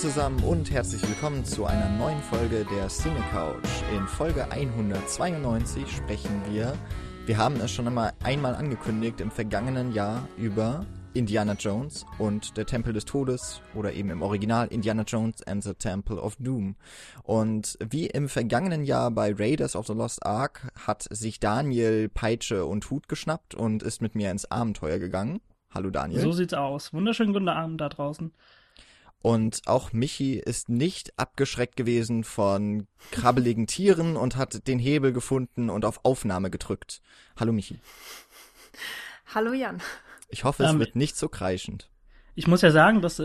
Zusammen und herzlich willkommen zu einer neuen Folge der Cine Couch. In Folge 192 sprechen wir, wir haben es schon einmal einmal angekündigt, im vergangenen Jahr über Indiana Jones und der Tempel des Todes oder eben im Original Indiana Jones and the Temple of Doom. Und wie im vergangenen Jahr bei Raiders of the Lost Ark hat sich Daniel Peitsche und Hut geschnappt und ist mit mir ins Abenteuer gegangen. Hallo Daniel. So sieht's aus. Wunderschönen guten Abend da draußen. Und auch Michi ist nicht abgeschreckt gewesen von krabbeligen Tieren und hat den Hebel gefunden und auf Aufnahme gedrückt. Hallo Michi. Hallo Jan. Ich hoffe, es ähm, wird nicht so kreischend. Ich muss ja sagen, dass,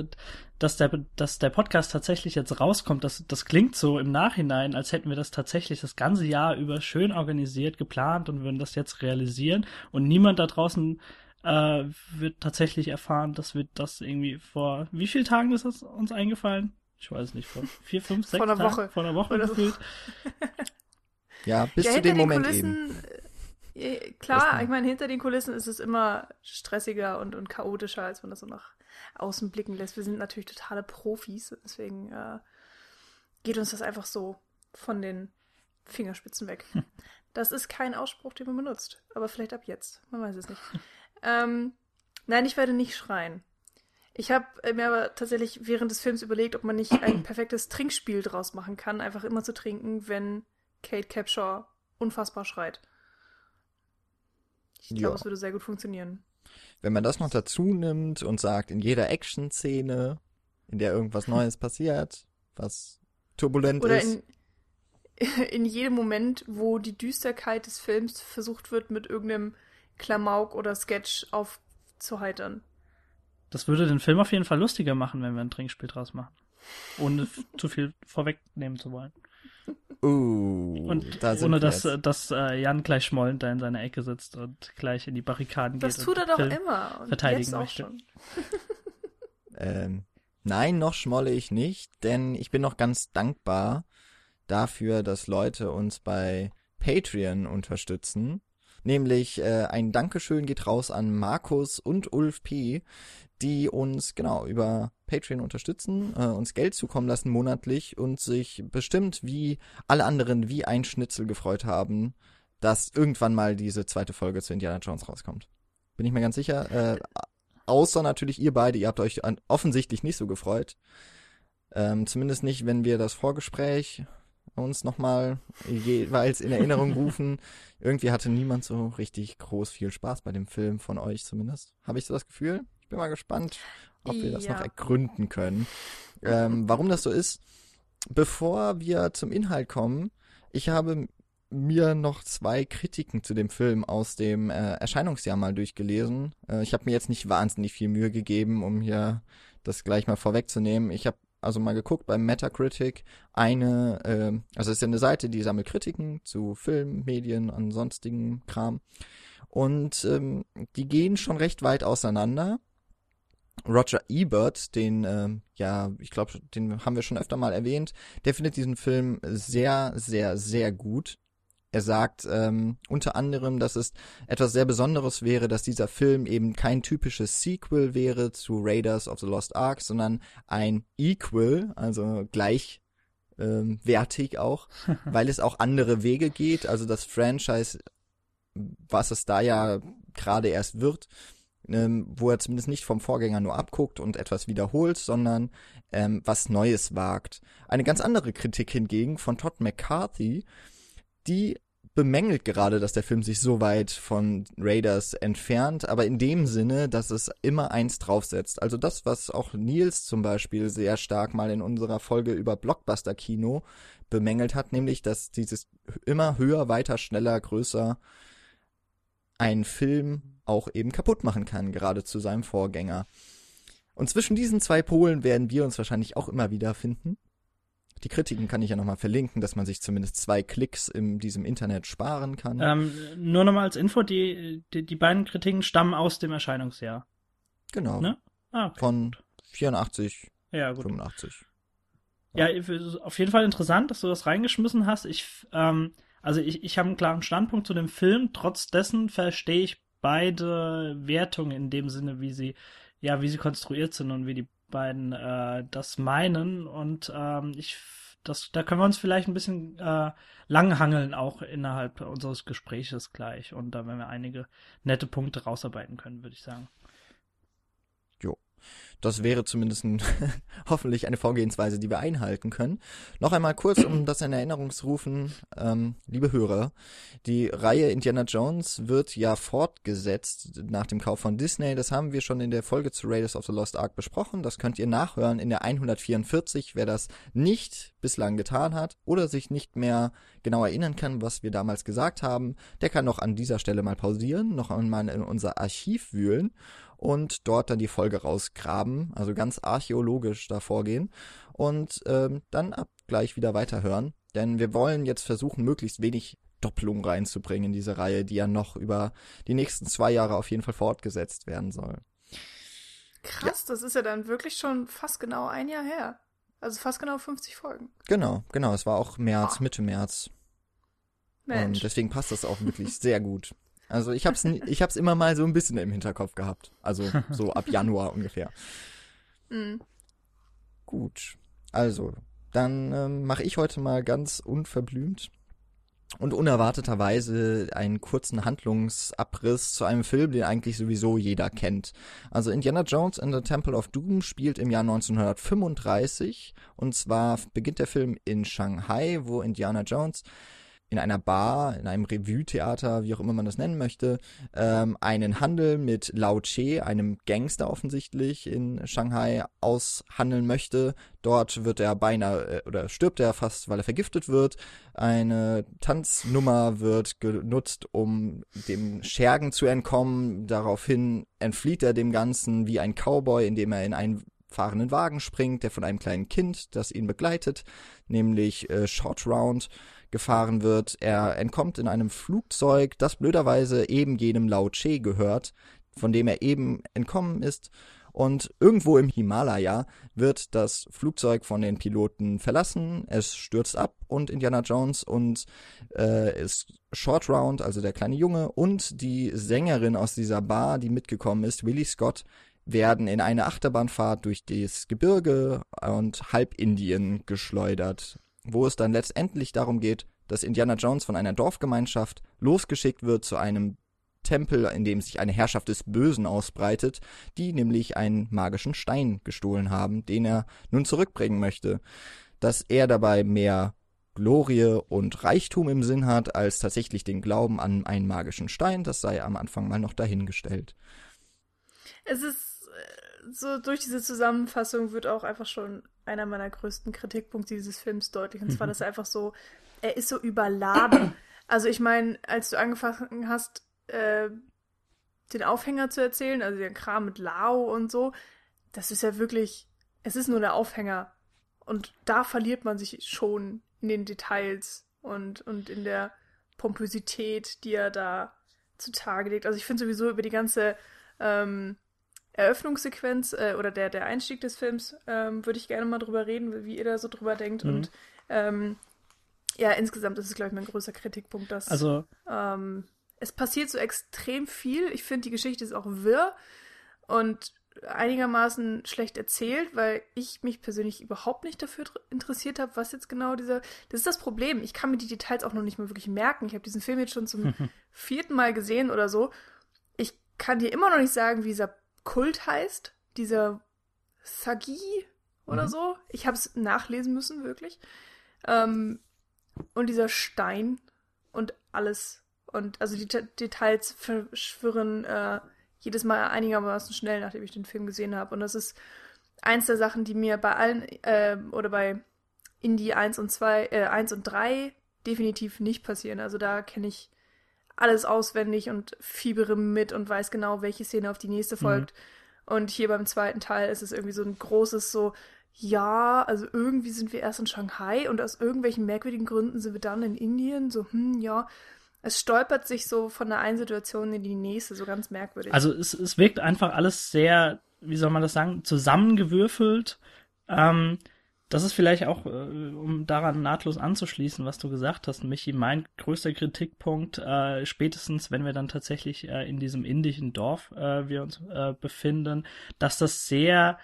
dass, der, dass der Podcast tatsächlich jetzt rauskommt. Das, das klingt so im Nachhinein, als hätten wir das tatsächlich das ganze Jahr über schön organisiert, geplant und würden das jetzt realisieren. Und niemand da draußen äh, wird tatsächlich erfahren, dass wir das irgendwie vor wie vielen Tagen ist das uns eingefallen? Ich weiß nicht, vor vier, fünf, sechs vor einer Tagen? Woche. Vor einer Woche gefühlt. ja, bis ja, zu dem Moment Kulissen, eben. Äh, klar, ich meine, hinter den Kulissen ist es immer stressiger und, und chaotischer, als man das so nach außen blicken lässt. Wir sind natürlich totale Profis, deswegen äh, geht uns das einfach so von den Fingerspitzen weg. Hm. Das ist kein Ausspruch, den man benutzt, aber vielleicht ab jetzt. Man weiß es nicht. Ähm, nein, ich werde nicht schreien. Ich habe mir aber tatsächlich während des Films überlegt, ob man nicht ein perfektes Trinkspiel draus machen kann, einfach immer zu trinken, wenn Kate Capshaw unfassbar schreit. Ich glaube, es würde sehr gut funktionieren. Wenn man das noch dazu nimmt und sagt, in jeder Action-Szene, in der irgendwas Neues passiert, was turbulent Oder ist. In, in jedem Moment, wo die Düsterkeit des Films versucht wird, mit irgendeinem Klamauk oder Sketch aufzuheitern. Das würde den Film auf jeden Fall lustiger machen, wenn wir ein Trinkspiel draus machen. Ohne zu viel vorwegnehmen zu wollen. Uh, und da ohne dass, dass äh, Jan gleich schmollend da in seiner Ecke sitzt und gleich in die Barrikaden das geht. Das tut er doch Film immer. Und verteidigen jetzt möchte. Schon. ähm, nein, noch schmolle ich nicht, denn ich bin noch ganz dankbar dafür, dass Leute uns bei Patreon unterstützen. Nämlich äh, ein Dankeschön geht raus an Markus und Ulf P., die uns genau über Patreon unterstützen, äh, uns Geld zukommen lassen monatlich und sich bestimmt wie alle anderen wie ein Schnitzel gefreut haben, dass irgendwann mal diese zweite Folge zu Indiana Jones rauskommt. Bin ich mir ganz sicher. Äh, außer natürlich ihr beide, ihr habt euch offensichtlich nicht so gefreut. Ähm, zumindest nicht, wenn wir das Vorgespräch uns nochmal jeweils in Erinnerung rufen. Irgendwie hatte niemand so richtig groß viel Spaß bei dem Film, von euch zumindest. Habe ich so das Gefühl? Ich bin mal gespannt, ob wir das noch ergründen können. Ähm, warum das so ist. Bevor wir zum Inhalt kommen, ich habe mir noch zwei Kritiken zu dem Film aus dem äh, Erscheinungsjahr mal durchgelesen. Äh, ich habe mir jetzt nicht wahnsinnig viel Mühe gegeben, um hier das gleich mal vorwegzunehmen. Ich habe also mal geguckt bei Metacritic, eine, äh, also es ist ja eine Seite, die sammelt Kritiken zu Film, Medien und sonstigen Kram. Und ähm, die gehen schon recht weit auseinander. Roger Ebert, den, äh, ja, ich glaube, den haben wir schon öfter mal erwähnt, der findet diesen Film sehr, sehr, sehr gut. Er sagt ähm, unter anderem, dass es etwas sehr Besonderes wäre, dass dieser Film eben kein typisches Sequel wäre zu Raiders of the Lost Ark, sondern ein Equal, also gleich ähm, wertig auch, weil es auch andere Wege geht. Also das Franchise, was es da ja gerade erst wird, ähm, wo er zumindest nicht vom Vorgänger nur abguckt und etwas wiederholt, sondern ähm, was Neues wagt. Eine ganz andere Kritik hingegen von Todd McCarthy, die bemängelt gerade, dass der Film sich so weit von Raiders entfernt, aber in dem Sinne, dass es immer eins draufsetzt. Also das, was auch Nils zum Beispiel sehr stark mal in unserer Folge über Blockbuster-Kino bemängelt hat, nämlich, dass dieses immer höher, weiter, schneller, größer einen Film auch eben kaputt machen kann, gerade zu seinem Vorgänger. Und zwischen diesen zwei Polen werden wir uns wahrscheinlich auch immer wieder finden. Die Kritiken kann ich ja nochmal verlinken, dass man sich zumindest zwei Klicks in diesem Internet sparen kann. Ähm, nur nochmal als Info, die, die, die beiden Kritiken stammen aus dem Erscheinungsjahr. Genau. Ne? Ah, okay. Von 84, ja, gut. 85. Ja. ja, auf jeden Fall interessant, dass du das reingeschmissen hast. Ich, ähm, also ich, ich habe einen klaren Standpunkt zu dem Film. Trotz dessen verstehe ich beide Wertungen in dem Sinne, wie sie, ja, wie sie konstruiert sind und wie die beiden äh, das meinen und ähm, ich das, da können wir uns vielleicht ein bisschen äh, langhangeln, auch innerhalb unseres Gespräches gleich. Und da werden wir einige nette Punkte rausarbeiten können, würde ich sagen. Das wäre zumindest ein, hoffentlich eine Vorgehensweise, die wir einhalten können. Noch einmal kurz, um das in Erinnerung zu rufen, ähm, liebe Hörer, die Reihe Indiana Jones wird ja fortgesetzt nach dem Kauf von Disney. Das haben wir schon in der Folge zu Raiders of the Lost Ark besprochen. Das könnt ihr nachhören in der 144, wer das nicht bislang getan hat oder sich nicht mehr genau erinnern kann, was wir damals gesagt haben, der kann noch an dieser Stelle mal pausieren, noch einmal in unser Archiv wühlen und dort dann die Folge rausgraben, also ganz archäologisch da vorgehen und ähm, dann ab gleich wieder weiterhören. Denn wir wollen jetzt versuchen, möglichst wenig Doppelung reinzubringen in diese Reihe, die ja noch über die nächsten zwei Jahre auf jeden Fall fortgesetzt werden soll. Krass, ja. das ist ja dann wirklich schon fast genau ein Jahr her. Also fast genau 50 Folgen. Genau, genau. Es war auch März, oh. Mitte März. Mensch. Und deswegen passt das auch wirklich sehr gut. Also ich hab's, ich hab's immer mal so ein bisschen im Hinterkopf gehabt. Also so ab Januar ungefähr. Mhm. Gut. Also, dann ähm, mache ich heute mal ganz unverblümt und unerwarteterweise einen kurzen Handlungsabriss zu einem Film, den eigentlich sowieso jeder kennt. Also Indiana Jones and the Temple of Doom spielt im Jahr 1935 und zwar beginnt der Film in Shanghai, wo Indiana Jones in einer Bar, in einem Revue-Theater, wie auch immer man das nennen möchte, ähm, einen Handel mit Lao Che, einem Gangster offensichtlich in Shanghai, aushandeln möchte. Dort wird er beinahe äh, oder stirbt er fast, weil er vergiftet wird. Eine Tanznummer wird genutzt, um dem Schergen zu entkommen. Daraufhin entflieht er dem Ganzen wie ein Cowboy, indem er in einen fahrenden Wagen springt, der von einem kleinen Kind, das ihn begleitet, nämlich äh, Short Round gefahren wird. Er entkommt in einem Flugzeug, das blöderweise eben jenem Lao Che gehört, von dem er eben entkommen ist. Und irgendwo im Himalaya wird das Flugzeug von den Piloten verlassen, es stürzt ab und Indiana Jones und äh, ist Short Round, also der kleine Junge, und die Sängerin aus dieser Bar, die mitgekommen ist, Willie Scott, werden in eine Achterbahnfahrt durch das Gebirge und halb Indien geschleudert wo es dann letztendlich darum geht, dass Indiana Jones von einer Dorfgemeinschaft losgeschickt wird zu einem Tempel, in dem sich eine Herrschaft des Bösen ausbreitet, die nämlich einen magischen Stein gestohlen haben, den er nun zurückbringen möchte. Dass er dabei mehr Glorie und Reichtum im Sinn hat, als tatsächlich den Glauben an einen magischen Stein, das sei am Anfang mal noch dahingestellt. Es ist äh, so, durch diese Zusammenfassung wird auch einfach schon einer meiner größten Kritikpunkte dieses Films deutlich. Und zwar, dass er einfach so, er ist so überladen. Also ich meine, als du angefangen hast, äh, den Aufhänger zu erzählen, also den Kram mit Lao und so, das ist ja wirklich, es ist nur der Aufhänger. Und da verliert man sich schon in den Details und, und in der Pompösität, die er da zutage legt. Also ich finde sowieso über die ganze ähm, Eröffnungssequenz äh, oder der, der Einstieg des Films ähm, würde ich gerne mal drüber reden, wie ihr da so drüber denkt. Mhm. Und ähm, ja, insgesamt ist es, glaube ich, mein größter Kritikpunkt, dass also, ähm, es passiert so extrem viel. Ich finde, die Geschichte ist auch wirr und einigermaßen schlecht erzählt, weil ich mich persönlich überhaupt nicht dafür interessiert habe, was jetzt genau dieser. Das ist das Problem. Ich kann mir die Details auch noch nicht mal wirklich merken. Ich habe diesen Film jetzt schon zum vierten Mal gesehen oder so. Ich kann dir immer noch nicht sagen, wie dieser Kult heißt. Dieser Sagi oder mhm. so. Ich habe es nachlesen müssen, wirklich. Ähm, und dieser Stein und alles. Und also die Details verschwirren äh, jedes Mal einigermaßen schnell, nachdem ich den Film gesehen habe. Und das ist eins der Sachen, die mir bei allen äh, oder bei Indie 1 und 2, äh, 1 und 3 definitiv nicht passieren. Also da kenne ich alles auswendig und fiebere mit und weiß genau, welche Szene auf die nächste folgt. Mhm. Und hier beim zweiten Teil ist es irgendwie so ein großes so, ja, also irgendwie sind wir erst in Shanghai und aus irgendwelchen merkwürdigen Gründen sind wir dann in Indien. So, hm, ja. Es stolpert sich so von der einen Situation in die nächste, so ganz merkwürdig. Also es, es wirkt einfach alles sehr, wie soll man das sagen, zusammengewürfelt. Ähm, das ist vielleicht auch, äh, um daran nahtlos anzuschließen, was du gesagt hast, Michi, mein größter Kritikpunkt, äh, spätestens wenn wir dann tatsächlich äh, in diesem indischen Dorf äh, wir uns äh, befinden, dass das sehr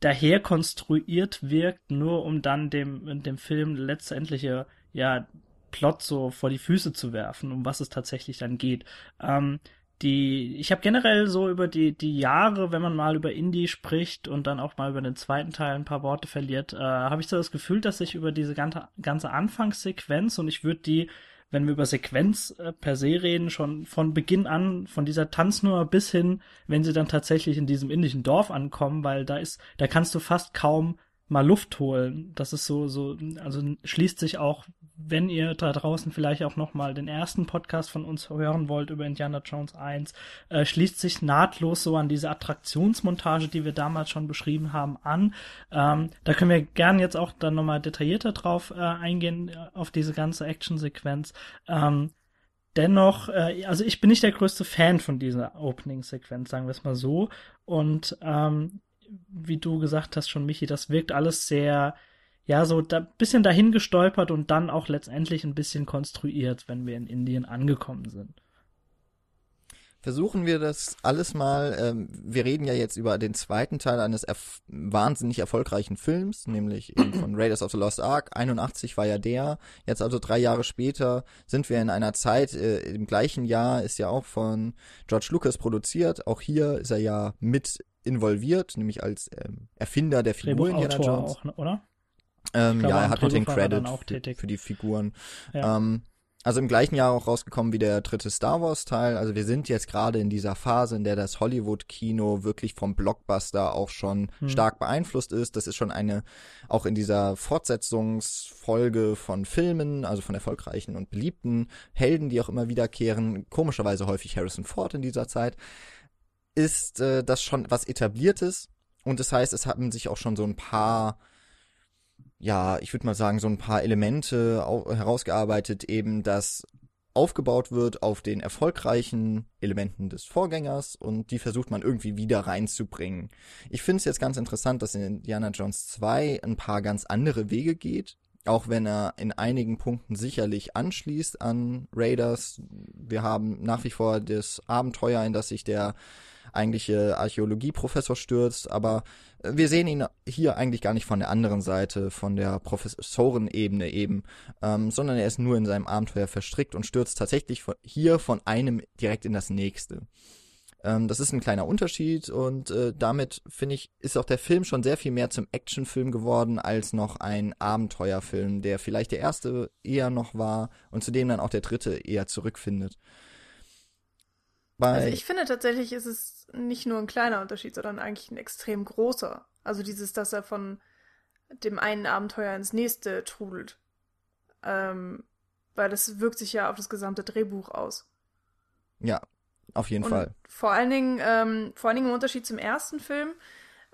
daher konstruiert wirkt, nur um dann dem, dem Film letztendliche, ja, Plot so vor die Füße zu werfen, um was es tatsächlich dann geht. Ähm, die, ich habe generell so über die, die Jahre, wenn man mal über Indie spricht und dann auch mal über den zweiten Teil ein paar Worte verliert, äh, habe ich so das Gefühl, dass ich über diese ganze, ganze Anfangssequenz und ich würde die, wenn wir über Sequenz äh, per se reden, schon von Beginn an, von dieser Tanznummer bis hin, wenn sie dann tatsächlich in diesem indischen Dorf ankommen, weil da ist, da kannst du fast kaum mal Luft holen. Das ist so, so, also schließt sich auch, wenn ihr da draußen vielleicht auch nochmal den ersten Podcast von uns hören wollt über Indiana Jones 1, äh, schließt sich nahtlos so an diese Attraktionsmontage, die wir damals schon beschrieben haben, an. Ähm, da können wir gern jetzt auch dann nochmal detaillierter drauf äh, eingehen, äh, auf diese ganze Actionsequenz. Ähm, dennoch, äh, also ich bin nicht der größte Fan von dieser Opening-Sequenz, sagen wir es mal so. Und ähm, wie du gesagt hast schon, Michi, das wirkt alles sehr, ja, so da bisschen dahin gestolpert und dann auch letztendlich ein bisschen konstruiert, wenn wir in Indien angekommen sind. Versuchen wir das alles mal. Ähm, wir reden ja jetzt über den zweiten Teil eines erf wahnsinnig erfolgreichen Films, nämlich eben von Raiders of the Lost Ark. 81 war ja der. Jetzt also drei Jahre später sind wir in einer Zeit, äh, im gleichen Jahr ist ja auch von George Lucas produziert. Auch hier ist er ja mit involviert, nämlich als ähm, Erfinder der Figur Indiana Jones. Auch, ne, oder? Ähm, ja, er hat mit den Credit für, für, die Figuren. Ja. Ähm, also im gleichen Jahr auch rausgekommen wie der dritte Star Wars Teil. Also wir sind jetzt gerade in dieser Phase, in der das Hollywood-Kino wirklich vom Blockbuster auch schon hm. stark beeinflusst ist. Das ist schon eine, auch in dieser Fortsetzungsfolge von Filmen, also von erfolgreichen und beliebten Helden, die auch immer wiederkehren, komischerweise häufig Harrison Ford in dieser Zeit ist äh, das schon was etabliertes und das heißt, es haben sich auch schon so ein paar ja, ich würde mal sagen, so ein paar Elemente herausgearbeitet, eben dass aufgebaut wird auf den erfolgreichen Elementen des Vorgängers und die versucht man irgendwie wieder reinzubringen. Ich finde es jetzt ganz interessant, dass in Indiana Jones 2 ein paar ganz andere Wege geht, auch wenn er in einigen Punkten sicherlich anschließt an Raiders. Wir haben nach wie vor das Abenteuer, in das sich der eigentliche Archäologieprofessor stürzt, aber äh, wir sehen ihn hier eigentlich gar nicht von der anderen Seite, von der Professorenebene eben, ähm, sondern er ist nur in seinem Abenteuer verstrickt und stürzt tatsächlich von, hier von einem direkt in das nächste. Ähm, das ist ein kleiner Unterschied und äh, damit finde ich, ist auch der Film schon sehr viel mehr zum Actionfilm geworden als noch ein Abenteuerfilm, der vielleicht der erste eher noch war und zu dem dann auch der dritte eher zurückfindet. Also ich finde tatsächlich ist es nicht nur ein kleiner Unterschied, sondern eigentlich ein extrem großer. Also dieses, dass er von dem einen Abenteuer ins nächste trudelt. Ähm, weil das wirkt sich ja auf das gesamte Drehbuch aus. Ja, auf jeden Und Fall. Vor allen Dingen, ähm, vor allen Dingen im Unterschied zum ersten Film,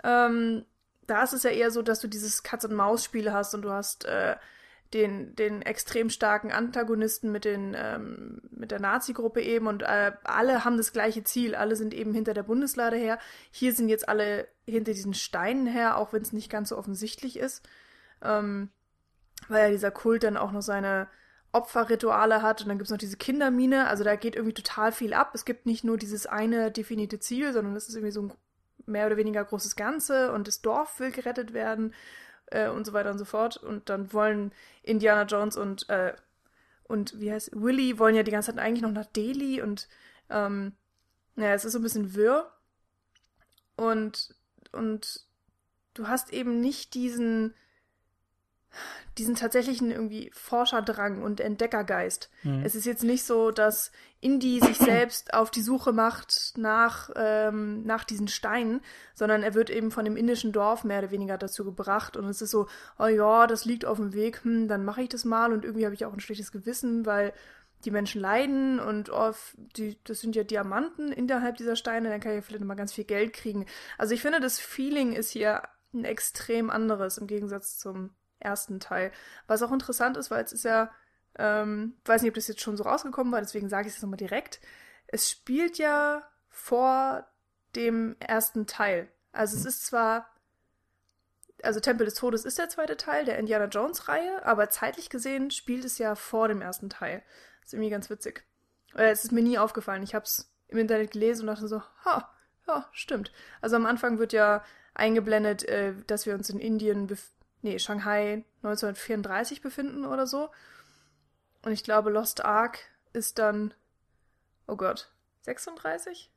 ähm, da ist es ja eher so, dass du dieses Katz-und-Maus-Spiel hast und du hast äh, den, den extrem starken Antagonisten mit, den, ähm, mit der Nazi-Gruppe eben und äh, alle haben das gleiche Ziel. Alle sind eben hinter der Bundeslade her. Hier sind jetzt alle hinter diesen Steinen her, auch wenn es nicht ganz so offensichtlich ist. Ähm, weil ja dieser Kult dann auch noch seine Opferrituale hat und dann gibt es noch diese Kindermine. Also da geht irgendwie total viel ab. Es gibt nicht nur dieses eine definierte Ziel, sondern es ist irgendwie so ein mehr oder weniger großes Ganze und das Dorf will gerettet werden äh, und so weiter und so fort. Und dann wollen Indiana Jones und, äh, und wie heißt Willy wollen ja die ganze Zeit eigentlich noch nach Delhi und ähm, naja, es ist so ein bisschen wirr. Und, und du hast eben nicht diesen, diesen tatsächlichen irgendwie Forscherdrang und Entdeckergeist. Mhm. Es ist jetzt nicht so, dass Indy sich selbst auf die Suche macht nach, ähm, nach diesen Steinen, sondern er wird eben von dem indischen Dorf mehr oder weniger dazu gebracht und es ist so, oh ja, das liegt auf dem Weg, hm, dann mache ich das mal und irgendwie habe ich auch ein schlechtes Gewissen, weil die Menschen leiden und oh, die, das sind ja Diamanten innerhalb dieser Steine, dann kann ich vielleicht mal ganz viel Geld kriegen. Also ich finde, das Feeling ist hier ein extrem anderes im Gegensatz zum ersten Teil. Was auch interessant ist, weil es ist ja, ähm, weiß nicht, ob das jetzt schon so rausgekommen war, deswegen sage ich es nochmal direkt. Es spielt ja vor dem ersten Teil. Also es ist zwar, also Tempel des Todes ist der zweite Teil der Indiana Jones Reihe, aber zeitlich gesehen spielt es ja vor dem ersten Teil. Ist irgendwie ganz witzig. Äh, es ist mir nie aufgefallen. Ich habe es im Internet gelesen und dachte so, ha, ja, stimmt. Also am Anfang wird ja eingeblendet, äh, dass wir uns in Indien, nee, Shanghai 1934 befinden oder so. Und ich glaube, Lost Ark ist dann, oh Gott, 36?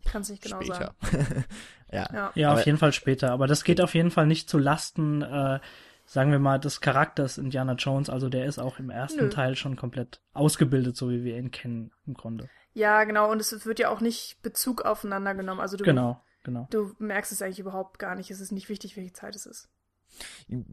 Ich kann es nicht genau Später. sagen. ja, ja, ja auf jeden Fall später. Aber das geht auf jeden Fall nicht zu Lasten, äh, sagen wir mal, des Charakters Indiana Jones. Also der ist auch im ersten Nö. Teil schon komplett ausgebildet, so wie wir ihn kennen im Grunde. Ja, genau. Und es wird ja auch nicht Bezug aufeinander genommen. Also du, genau, genau. Du merkst es eigentlich überhaupt gar nicht. Es ist nicht wichtig, welche Zeit es ist.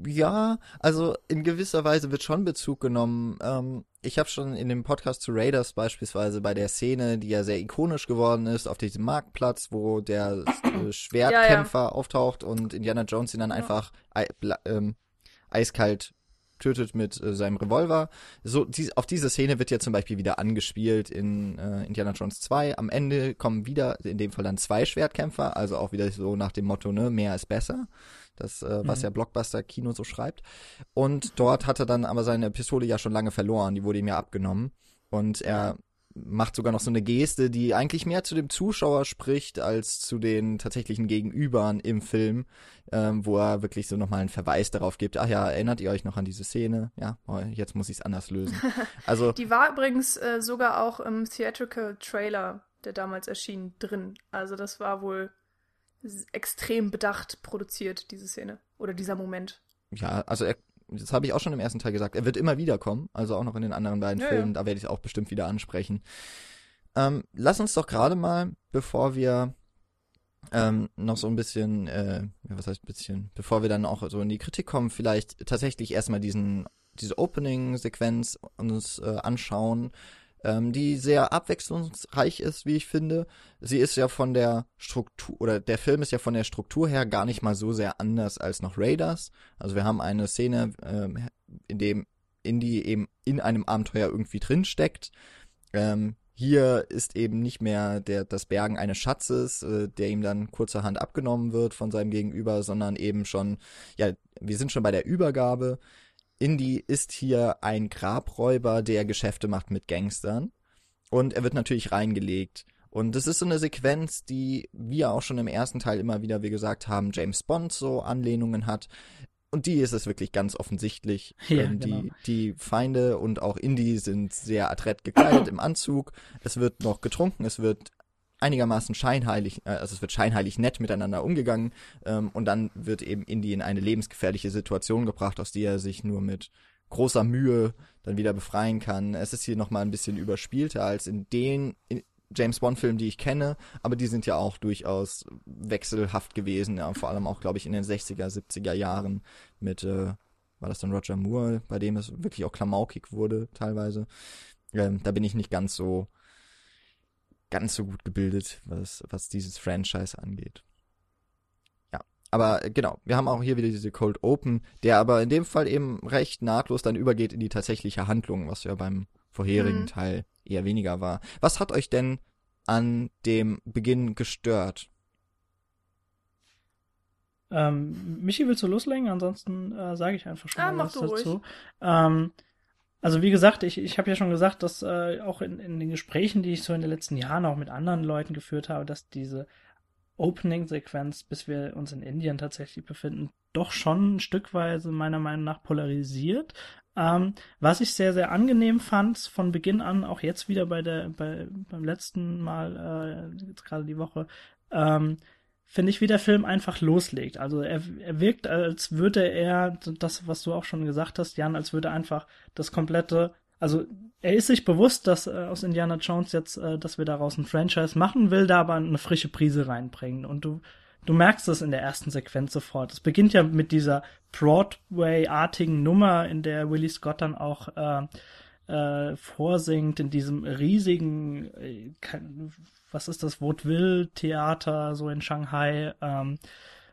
Ja, also in gewisser Weise wird schon Bezug genommen. Ähm, ich habe schon in dem Podcast zu Raiders beispielsweise bei der Szene, die ja sehr ikonisch geworden ist, auf diesem Marktplatz, wo der äh, Schwertkämpfer ja, ja. auftaucht und Indiana Jones ihn dann ja. einfach ähm, eiskalt tötet mit äh, seinem Revolver. So, die, auf diese Szene wird ja zum Beispiel wieder angespielt in äh, Indiana Jones 2. Am Ende kommen wieder, in dem Fall dann zwei Schwertkämpfer, also auch wieder so nach dem Motto, ne, mehr ist besser. Das, äh, was mhm. ja Blockbuster Kino so schreibt. Und dort hat er dann aber seine Pistole ja schon lange verloren, die wurde ihm ja abgenommen. Und er macht sogar noch so eine Geste, die eigentlich mehr zu dem Zuschauer spricht als zu den tatsächlichen Gegenübern im Film, ähm, wo er wirklich so nochmal einen Verweis darauf gibt. Ach ja, erinnert ihr euch noch an diese Szene? Ja, oh, jetzt muss ich es anders lösen. Also die war übrigens äh, sogar auch im Theatrical Trailer, der damals erschien, drin. Also das war wohl extrem bedacht produziert, diese Szene oder dieser Moment. Ja, also er das habe ich auch schon im ersten Teil gesagt, er wird immer wieder kommen, also auch noch in den anderen beiden ja, Filmen, ja. da werde ich es auch bestimmt wieder ansprechen. Ähm, lass uns doch gerade mal, bevor wir ähm, noch so ein bisschen, äh, was heißt ein bisschen, bevor wir dann auch so in die Kritik kommen, vielleicht tatsächlich erstmal diesen, diese Opening-Sequenz uns äh, anschauen, ähm, die sehr abwechslungsreich ist, wie ich finde. Sie ist ja von der Struktur, oder der Film ist ja von der Struktur her gar nicht mal so sehr anders als noch Raiders. Also wir haben eine Szene, ähm, in dem Indy eben in einem Abenteuer irgendwie drinsteckt. Ähm, hier ist eben nicht mehr der, das Bergen eines Schatzes, äh, der ihm dann kurzerhand abgenommen wird von seinem Gegenüber, sondern eben schon, ja, wir sind schon bei der Übergabe. Indy ist hier ein Grabräuber, der Geschäfte macht mit Gangstern. Und er wird natürlich reingelegt. Und das ist so eine Sequenz, die wir auch schon im ersten Teil immer wieder, wie gesagt haben, James Bond so Anlehnungen hat. Und die ist es wirklich ganz offensichtlich. Ja, ähm, die, genau. die Feinde und auch Indy sind sehr adrett gekleidet im Anzug. Es wird noch getrunken, es wird einigermaßen scheinheilig, äh, also es wird scheinheilig nett miteinander umgegangen ähm, und dann wird eben Indy in eine lebensgefährliche Situation gebracht, aus der er sich nur mit großer Mühe dann wieder befreien kann. Es ist hier nochmal ein bisschen überspielter als in den in James Bond-Filmen, die ich kenne, aber die sind ja auch durchaus wechselhaft gewesen, ja, vor allem auch, glaube ich, in den 60er, 70er Jahren mit, äh, war das dann Roger Moore, bei dem es wirklich auch klamaukig wurde teilweise. Ähm, da bin ich nicht ganz so ganz so gut gebildet, was, was dieses Franchise angeht. Ja, aber genau, wir haben auch hier wieder diese Cold Open, der aber in dem Fall eben recht nahtlos dann übergeht in die tatsächliche Handlung, was ja beim vorherigen mhm. Teil eher weniger war. Was hat euch denn an dem Beginn gestört? Ähm, Michi, willst du loslegen? Ansonsten äh, sage ich einfach schon ah, mal was dazu. Ähm, also wie gesagt, ich, ich habe ja schon gesagt, dass äh, auch in, in den Gesprächen, die ich so in den letzten Jahren auch mit anderen Leuten geführt habe, dass diese Opening-Sequenz, bis wir uns in Indien tatsächlich befinden, doch schon ein Stückweise meiner Meinung nach polarisiert. Ähm, was ich sehr, sehr angenehm fand, von Beginn an, auch jetzt wieder bei der, bei, beim letzten Mal, äh, jetzt gerade die Woche, ähm, finde ich, wie der Film einfach loslegt. Also er, er wirkt, als würde er, das, was du auch schon gesagt hast, Jan, als würde einfach das komplette, also er ist sich bewusst, dass äh, aus Indiana Jones jetzt, äh, dass wir daraus ein Franchise machen, will da aber eine frische Prise reinbringen. Und du, du merkst es in der ersten Sequenz sofort. Es beginnt ja mit dieser Broadway-artigen Nummer, in der Willie Scott dann auch äh, äh, vorsingt in diesem riesigen, äh, was ist das, Vaudeville-Theater, so in Shanghai. Ähm,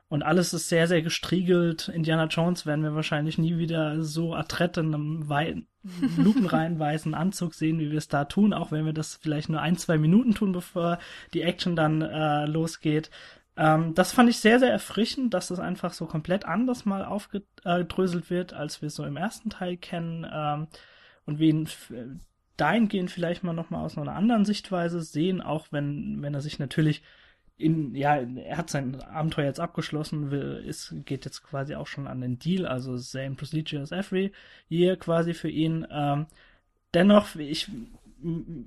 und alles ist sehr, sehr gestriegelt. Indiana Jones werden wir wahrscheinlich nie wieder so adrett in einem wei lupenreinen weißen Anzug sehen, wie wir es da tun, auch wenn wir das vielleicht nur ein, zwei Minuten tun, bevor die Action dann äh, losgeht. Ähm, das fand ich sehr, sehr erfrischend, dass es einfach so komplett anders mal aufgedröselt wird, als wir es so im ersten Teil kennen. Ähm, und wir ihn dahingehend vielleicht mal nochmal aus einer anderen Sichtweise sehen, auch wenn, wenn er sich natürlich in, ja, er hat sein Abenteuer jetzt abgeschlossen, will, ist, geht jetzt quasi auch schon an den Deal, also same procedure as every year quasi für ihn. Ähm, dennoch, ich,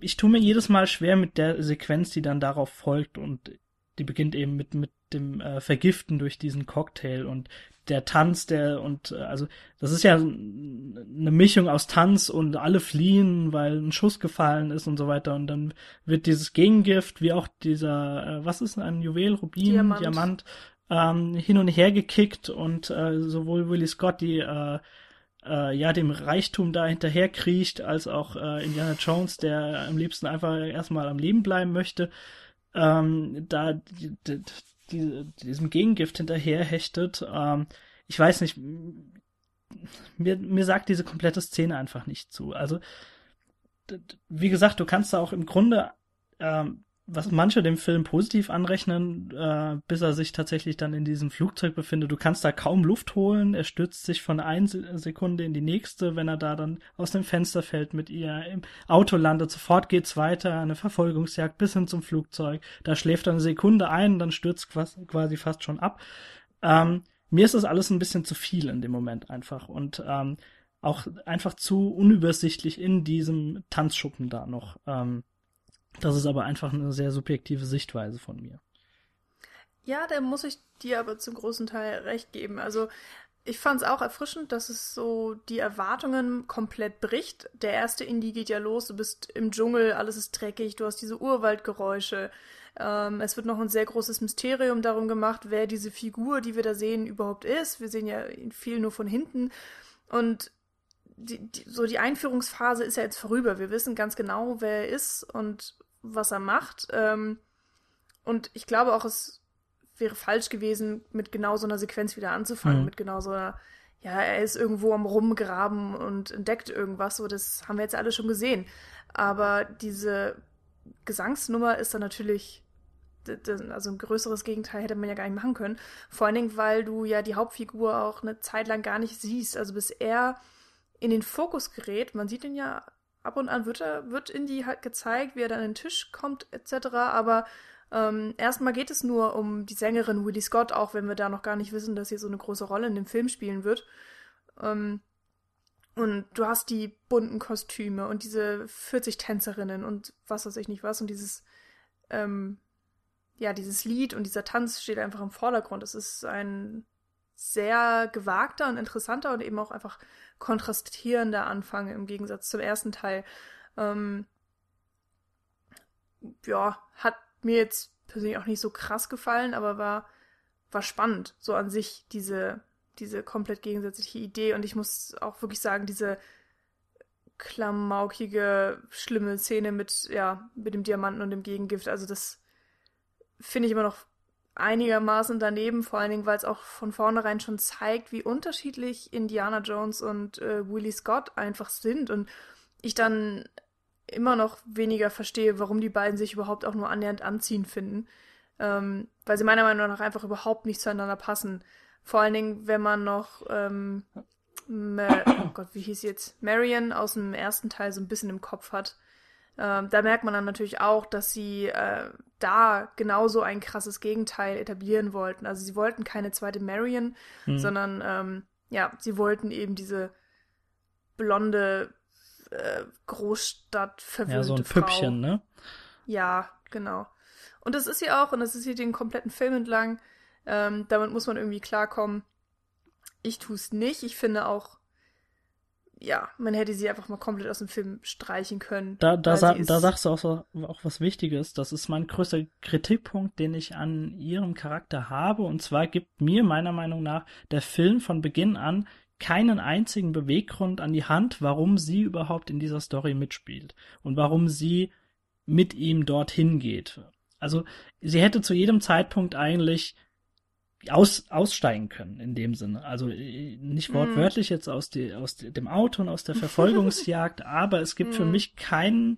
ich tue mir jedes Mal schwer mit der Sequenz, die dann darauf folgt und die beginnt eben mit, mit dem äh, Vergiften durch diesen Cocktail und der Tanz, der und äh, also das ist ja eine Mischung aus Tanz und alle fliehen, weil ein Schuss gefallen ist und so weiter. Und dann wird dieses Gegengift, wie auch dieser, äh, was ist ein Juwel, Rubin, Diamant, Diamant ähm, hin und her gekickt und äh, sowohl Willie Scott die äh, äh, ja dem Reichtum da hinterher kriecht, als auch äh, Indiana Jones, der am liebsten einfach erstmal am Leben bleiben möchte, ähm, da die, die, die, diesem Gegengift hinterher hechtet. Ähm, ich weiß nicht, mir, mir sagt diese komplette Szene einfach nicht zu. Also, wie gesagt, du kannst da auch im Grunde ähm, was manche dem Film positiv anrechnen, äh, bis er sich tatsächlich dann in diesem Flugzeug befindet. Du kannst da kaum Luft holen. Er stürzt sich von einer Sekunde in die nächste, wenn er da dann aus dem Fenster fällt mit ihr im Auto landet. Sofort geht's weiter, eine Verfolgungsjagd bis hin zum Flugzeug. Da schläft er eine Sekunde ein, dann stürzt quasi fast schon ab. Ähm, mir ist das alles ein bisschen zu viel in dem Moment einfach und ähm, auch einfach zu unübersichtlich in diesem Tanzschuppen da noch. Ähm, das ist aber einfach eine sehr subjektive Sichtweise von mir. Ja, da muss ich dir aber zum großen Teil recht geben. Also ich fand es auch erfrischend, dass es so die Erwartungen komplett bricht. Der erste Indie geht ja los, du bist im Dschungel, alles ist dreckig, du hast diese Urwaldgeräusche. Ähm, es wird noch ein sehr großes Mysterium darum gemacht, wer diese Figur, die wir da sehen, überhaupt ist. Wir sehen ja viel nur von hinten. Und die, die, so die Einführungsphase ist ja jetzt vorüber. Wir wissen ganz genau, wer er ist und was er macht. Ähm, und ich glaube auch, es wäre falsch gewesen, mit genau so einer Sequenz wieder anzufangen, mhm. mit genau so einer, ja, er ist irgendwo am Rumgraben und entdeckt irgendwas, so, das haben wir jetzt alle schon gesehen. Aber diese Gesangsnummer ist dann natürlich, also ein größeres Gegenteil hätte man ja gar nicht machen können. Vor allen Dingen, weil du ja die Hauptfigur auch eine Zeit lang gar nicht siehst. Also bis er in den Fokus gerät, man sieht ihn ja ab und an wird er, wird Indy halt gezeigt, wie er dann an den Tisch kommt, etc. Aber ähm, erstmal geht es nur um die Sängerin Willie Scott, auch wenn wir da noch gar nicht wissen, dass sie so eine große Rolle in dem Film spielen wird. Ähm, und du hast die bunten Kostüme und diese 40 Tänzerinnen und was weiß ich nicht was und dieses, ähm, ja, dieses Lied und dieser Tanz steht einfach im Vordergrund. Es ist ein sehr gewagter und interessanter und eben auch einfach kontrastierender Anfang im Gegensatz zum ersten Teil. Ähm, ja, hat mir jetzt persönlich auch nicht so krass gefallen, aber war, war spannend, so an sich, diese, diese komplett gegensätzliche Idee. Und ich muss auch wirklich sagen, diese klamaukige, schlimme Szene mit, ja, mit dem Diamanten und dem Gegengift, also das finde ich immer noch einigermaßen daneben, vor allen Dingen, weil es auch von vornherein schon zeigt, wie unterschiedlich Indiana Jones und äh, Willie Scott einfach sind und ich dann immer noch weniger verstehe, warum die beiden sich überhaupt auch nur annähernd anziehen finden, ähm, weil sie meiner Meinung nach einfach überhaupt nicht zueinander passen. Vor allen Dingen, wenn man noch, ähm, oh Gott, wie hieß jetzt, Marion aus dem ersten Teil so ein bisschen im Kopf hat. Ähm, da merkt man dann natürlich auch, dass sie äh, da genauso ein krasses Gegenteil etablieren wollten. Also sie wollten keine zweite Marion, hm. sondern ähm, ja, sie wollten eben diese blonde äh, Großstadt verwöhnte Ja, so ein Frau. Püppchen, ne? Ja, genau. Und das ist sie auch, und das ist hier den kompletten Film entlang. Ähm, damit muss man irgendwie klarkommen. Ich tue es nicht. Ich finde auch, ja, man hätte sie einfach mal komplett aus dem Film streichen können. Da, da, sa da sagst du auch, so, auch was Wichtiges. Das ist mein größter Kritikpunkt, den ich an ihrem Charakter habe. Und zwar gibt mir meiner Meinung nach der Film von Beginn an keinen einzigen Beweggrund an die Hand, warum sie überhaupt in dieser Story mitspielt und warum sie mit ihm dorthin geht. Also sie hätte zu jedem Zeitpunkt eigentlich aus, aussteigen können in dem Sinne. Also äh, nicht wortwörtlich mm. jetzt aus, die, aus dem Auto und aus der Verfolgungsjagd, aber es gibt für mich keinen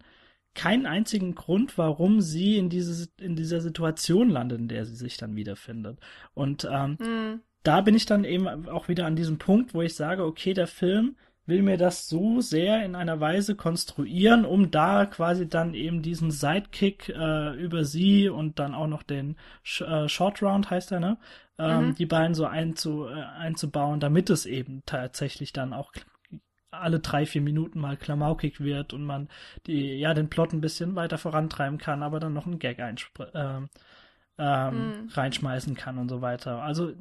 keinen einzigen Grund, warum sie in diese in dieser Situation landet, in der sie sich dann wiederfindet. Und ähm, mm. da bin ich dann eben auch wieder an diesem Punkt, wo ich sage, okay, der Film will mir das so sehr in einer Weise konstruieren, um da quasi dann eben diesen Sidekick äh, über sie und dann auch noch den Sh äh, Short Round heißt er, ne? Ähm, mhm. Die beiden so einzu, äh, einzubauen, damit es eben tatsächlich dann auch alle drei, vier Minuten mal klamaukig wird und man die, ja, den Plot ein bisschen weiter vorantreiben kann, aber dann noch einen Gag ähm, ähm, mhm. reinschmeißen kann und so weiter. Also,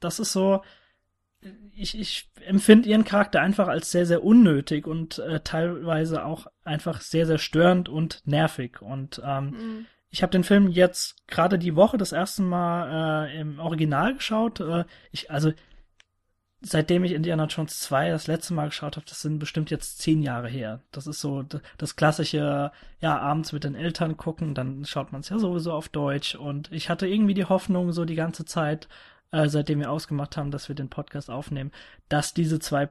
das ist so, ich, ich empfinde ihren Charakter einfach als sehr, sehr unnötig und äh, teilweise auch einfach sehr, sehr störend und nervig. Und ähm, mhm. Ich habe den Film jetzt gerade die Woche das erste Mal äh, im Original geschaut. Äh, ich, also seitdem ich Indiana Jones 2 das letzte Mal geschaut habe, das sind bestimmt jetzt zehn Jahre her. Das ist so das klassische, ja, abends mit den Eltern gucken, dann schaut man es ja sowieso auf Deutsch. Und ich hatte irgendwie die Hoffnung so die ganze Zeit, äh, seitdem wir ausgemacht haben, dass wir den Podcast aufnehmen, dass diese zwei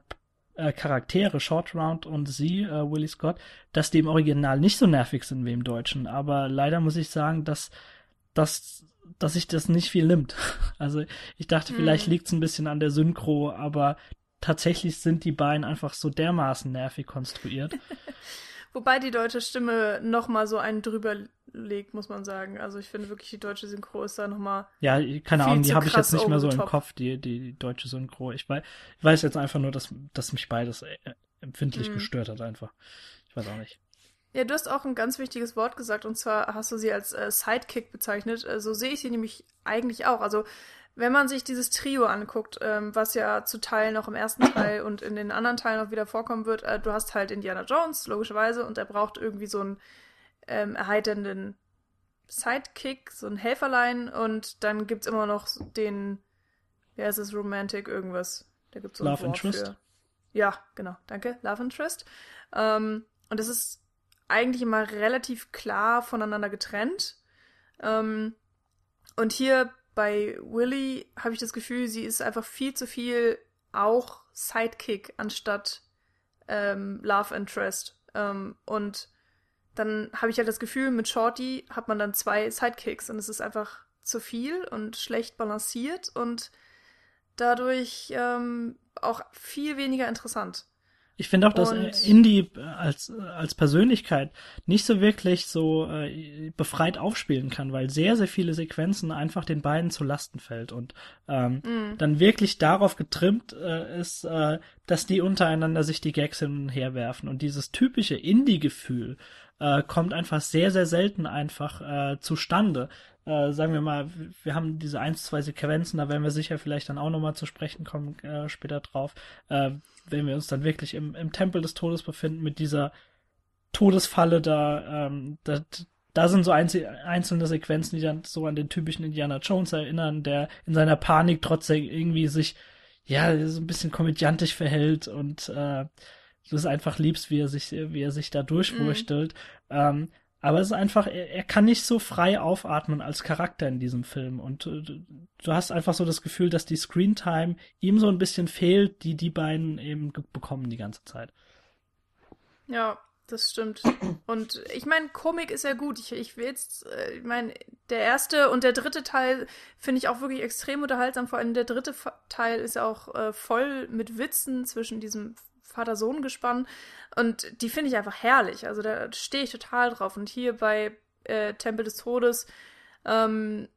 äh, Charaktere, Short Round und sie, äh, Willie Scott, dass die im Original nicht so nervig sind wie im Deutschen. Aber leider muss ich sagen, dass, dass, dass sich das nicht viel nimmt. Also ich dachte, vielleicht mhm. liegt es ein bisschen an der Synchro, aber tatsächlich sind die beiden einfach so dermaßen nervig konstruiert. Wobei die deutsche Stimme noch mal so einen drüber legt, muss man sagen. Also ich finde wirklich, die deutsche Synchro ist da nochmal. Ja, keine Ahnung, die habe ich jetzt nicht mehr so im Kopf, die, die, die, deutsche Synchro. Ich weiß, ich weiß jetzt einfach nur, dass, dass mich beides äh, empfindlich mhm. gestört hat, einfach. Ich weiß auch nicht. Ja, du hast auch ein ganz wichtiges Wort gesagt, und zwar hast du sie als äh, Sidekick bezeichnet. Äh, so sehe ich sie nämlich eigentlich auch. Also, wenn man sich dieses Trio anguckt, ähm, was ja zu Teilen noch im ersten Teil und in den anderen Teilen auch wieder vorkommen wird, äh, du hast halt Indiana Jones, logischerweise, und er braucht irgendwie so ein ähm, erheiternden Sidekick, so ein Helferlein und dann gibt's immer noch den, wer ist es, Romantic irgendwas. Da gibt's so Love Interest? Für. Ja, genau, danke, Love Interest. Ähm, und das ist eigentlich immer relativ klar voneinander getrennt. Ähm, und hier bei Willy habe ich das Gefühl, sie ist einfach viel zu viel auch Sidekick anstatt ähm, Love Interest. Ähm, und dann habe ich halt das Gefühl, mit Shorty hat man dann zwei Sidekicks und es ist einfach zu viel und schlecht balanciert und dadurch ähm, auch viel weniger interessant. Ich finde auch, dass und, Indie als, als Persönlichkeit nicht so wirklich so äh, befreit aufspielen kann, weil sehr, sehr viele Sequenzen einfach den beiden zu Lasten fällt und ähm, mm. dann wirklich darauf getrimmt äh, ist, äh, dass die untereinander sich die Gags hin und her werfen. Und dieses typische Indie-Gefühl, äh, kommt einfach sehr, sehr selten einfach äh, zustande. Äh, sagen wir mal, wir haben diese ein, zwei Sequenzen, da werden wir sicher vielleicht dann auch nochmal zu sprechen kommen, äh, später drauf, äh, wenn wir uns dann wirklich im, im Tempel des Todes befinden mit dieser Todesfalle da, ähm, da, da sind so einzelne Sequenzen, die dann so an den typischen Indiana Jones erinnern, der in seiner Panik trotzdem irgendwie sich, ja, so ein bisschen komödiantisch verhält und äh, du es einfach liebst, wie er sich, wie er sich da durchwurstelt. Mhm. Ähm, aber es ist einfach, er, er, kann nicht so frei aufatmen als Charakter in diesem Film. Und äh, du hast einfach so das Gefühl, dass die Screentime ihm so ein bisschen fehlt, die die beiden eben bekommen die ganze Zeit. Ja, das stimmt. Und ich meine, Komik ist ja gut. Ich, ich will jetzt, äh, ich meine, der erste und der dritte Teil finde ich auch wirklich extrem unterhaltsam. Vor allem der dritte Teil ist ja auch äh, voll mit Witzen zwischen diesem Vater-Sohn-Gespann. Und die finde ich einfach herrlich. Also da stehe ich total drauf. Und hier bei äh, Tempel des Todes ähm,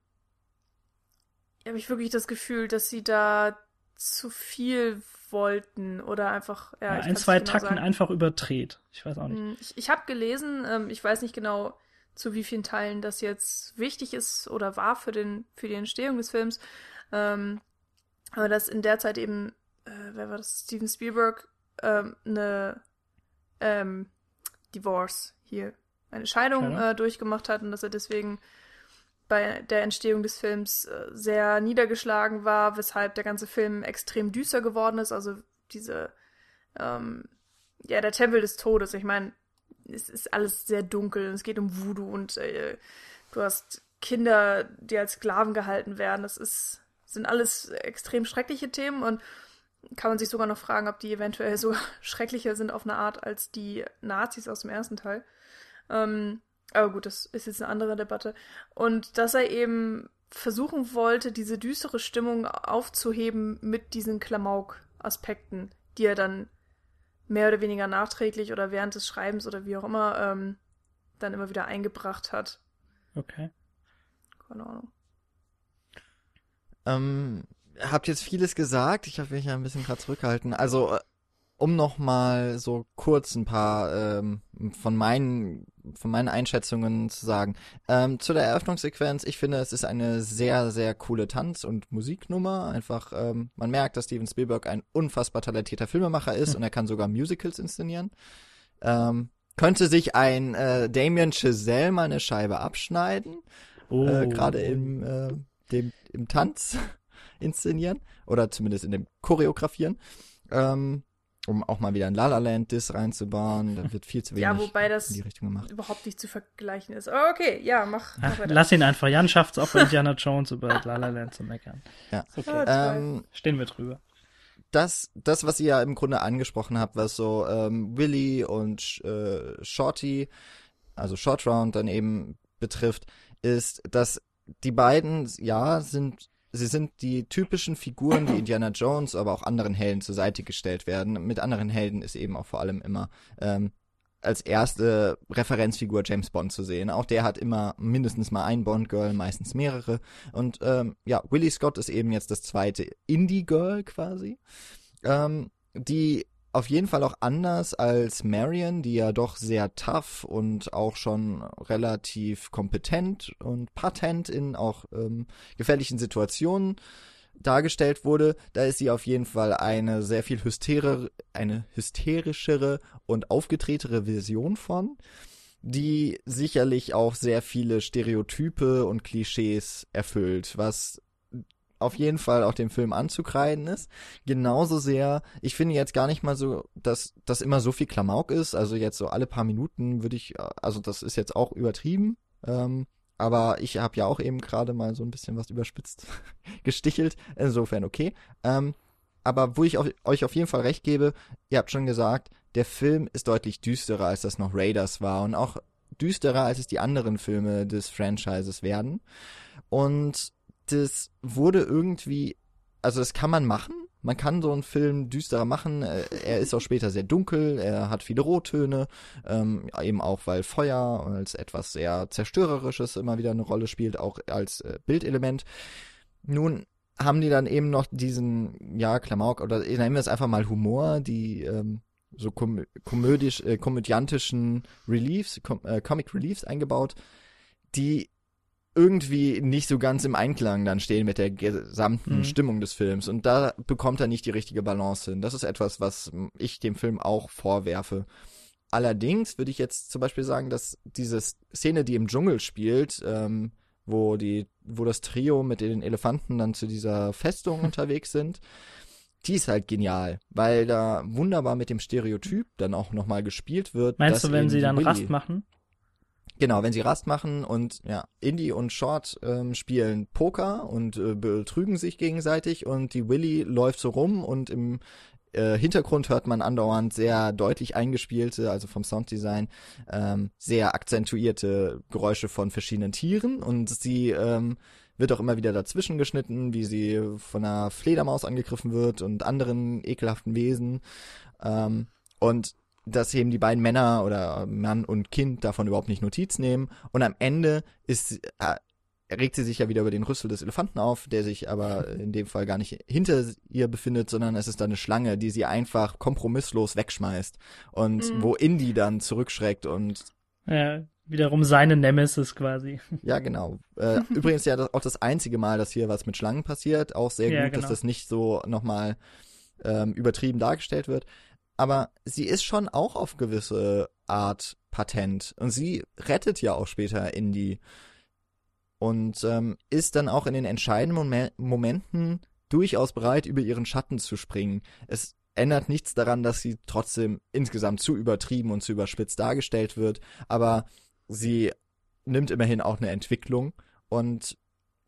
habe ich wirklich das Gefühl, dass sie da zu viel wollten oder einfach ja, ja ein zwei genau Takten sagen. einfach überdreht. Ich weiß auch nicht. Hm, ich, ich habe gelesen, ähm, ich weiß nicht genau zu wie vielen Teilen das jetzt wichtig ist oder war für den für die Entstehung des Films, ähm, aber dass in der Zeit eben äh, wer war das Steven Spielberg ähm, eine ähm, Divorce hier, eine Scheidung äh, durchgemacht hat und dass er deswegen bei der Entstehung des Films äh, sehr niedergeschlagen war, weshalb der ganze Film extrem düster geworden ist. Also diese, ähm, ja, der Tempel des Todes. Ich meine, es ist alles sehr dunkel. Es geht um Voodoo und äh, du hast Kinder, die als Sklaven gehalten werden. Das ist, sind alles extrem schreckliche Themen und kann man sich sogar noch fragen, ob die eventuell so schrecklicher sind auf eine Art als die Nazis aus dem ersten Teil. Ähm, aber gut, das ist jetzt eine andere Debatte. Und dass er eben versuchen wollte, diese düstere Stimmung aufzuheben mit diesen Klamauk-Aspekten, die er dann mehr oder weniger nachträglich oder während des Schreibens oder wie auch immer ähm, dann immer wieder eingebracht hat. Okay. Keine Ahnung. Ähm, habt jetzt vieles gesagt. Ich habe mich ja ein bisschen gerade zurückgehalten. Also, äh, um noch mal so kurz ein paar ähm, von meinen von meinen Einschätzungen zu sagen. Ähm, zu der Eröffnungssequenz, ich finde, es ist eine sehr, sehr coole Tanz- und Musiknummer. Einfach, ähm, man merkt, dass Steven Spielberg ein unfassbar talentierter Filmemacher ist mhm. und er kann sogar Musicals inszenieren. Ähm, könnte sich ein äh, Damien Chazelle mal eine Scheibe abschneiden. Oh. Äh, Gerade im, äh, dem, im Tanz inszenieren. Oder zumindest in dem Choreografieren. Ähm, um auch mal wieder ein La La Land Diss reinzubauen. Da wird viel zu wenig ja, wobei das in die Richtung gemacht. überhaupt nicht zu vergleichen ist. Okay, ja, mach. Ach, lass ihn einfach. Jan schafft es auch bei Indiana Jones über La La Land zu meckern. Ja. Okay. Ah, ähm, Stehen wir drüber. Das, das, was ihr ja im Grunde angesprochen habt, was so ähm, Willy und äh, Shorty, also Short Round dann eben betrifft, ist, dass die beiden, ja, sind sie sind die typischen Figuren wie Indiana Jones, aber auch anderen Helden zur Seite gestellt werden. Mit anderen Helden ist eben auch vor allem immer ähm, als erste Referenzfigur James Bond zu sehen. Auch der hat immer mindestens mal ein Bond-Girl, meistens mehrere. Und ähm, ja, Willie Scott ist eben jetzt das zweite Indie-Girl quasi, ähm, die auf jeden Fall auch anders als Marion, die ja doch sehr tough und auch schon relativ kompetent und patent in auch ähm, gefährlichen Situationen dargestellt wurde. Da ist sie auf jeden Fall eine sehr viel hystere, eine hysterischere und aufgetretere Version von, die sicherlich auch sehr viele Stereotype und Klischees erfüllt, was auf jeden Fall auch dem Film anzukreiden ist. Genauso sehr, ich finde jetzt gar nicht mal so, dass das immer so viel Klamauk ist. Also jetzt so alle paar Minuten würde ich, also das ist jetzt auch übertrieben. Ähm, aber ich habe ja auch eben gerade mal so ein bisschen was überspitzt gestichelt. Insofern okay. Ähm, aber wo ich auf, euch auf jeden Fall recht gebe, ihr habt schon gesagt, der Film ist deutlich düsterer, als das noch Raiders war und auch düsterer, als es die anderen Filme des Franchises werden. Und das wurde irgendwie, also das kann man machen. Man kann so einen Film düsterer machen. Äh, er ist auch später sehr dunkel, er hat viele Rottöne, ähm, eben auch weil Feuer als etwas sehr zerstörerisches immer wieder eine Rolle spielt, auch als äh, Bildelement. Nun haben die dann eben noch diesen, ja, Klamauk, oder nennen wir es einfach mal Humor, die ähm, so kom komödisch, äh, komödiantischen Reliefs, com äh, Comic Reliefs eingebaut, die irgendwie nicht so ganz im Einklang dann stehen mit der gesamten mhm. Stimmung des Films. Und da bekommt er nicht die richtige Balance hin. Das ist etwas, was ich dem Film auch vorwerfe. Allerdings würde ich jetzt zum Beispiel sagen, dass diese Szene, die im Dschungel spielt, ähm, wo die, wo das Trio mit den Elefanten dann zu dieser Festung unterwegs sind, die ist halt genial, weil da wunderbar mit dem Stereotyp dann auch nochmal gespielt wird. Meinst du, wenn sie dann Willi Rast machen? Genau, wenn sie Rast machen und ja, Indie und Short ähm, spielen Poker und äh, betrügen sich gegenseitig und die Willy läuft so rum und im äh, Hintergrund hört man andauernd sehr deutlich eingespielte, also vom Sounddesign, ähm, sehr akzentuierte Geräusche von verschiedenen Tieren und sie ähm, wird auch immer wieder dazwischen geschnitten, wie sie von einer Fledermaus angegriffen wird und anderen ekelhaften Wesen. Ähm, und dass eben die beiden Männer oder Mann und Kind davon überhaupt nicht Notiz nehmen. Und am Ende ist, äh, regt sie sich ja wieder über den Rüssel des Elefanten auf, der sich aber in dem Fall gar nicht hinter ihr befindet, sondern es ist dann eine Schlange, die sie einfach kompromisslos wegschmeißt. Und mhm. wo Indy dann zurückschreckt und ja, wiederum seine Nemesis quasi. Ja, genau. Äh, übrigens ja das, auch das einzige Mal, dass hier was mit Schlangen passiert. Auch sehr ja, gut, genau. dass das nicht so nochmal ähm, übertrieben dargestellt wird aber sie ist schon auch auf gewisse Art patent. Und sie rettet ja auch später Indy. Und ähm, ist dann auch in den entscheidenden Mom Momenten durchaus bereit, über ihren Schatten zu springen. Es ändert nichts daran, dass sie trotzdem insgesamt zu übertrieben und zu überspitzt dargestellt wird, aber sie nimmt immerhin auch eine Entwicklung und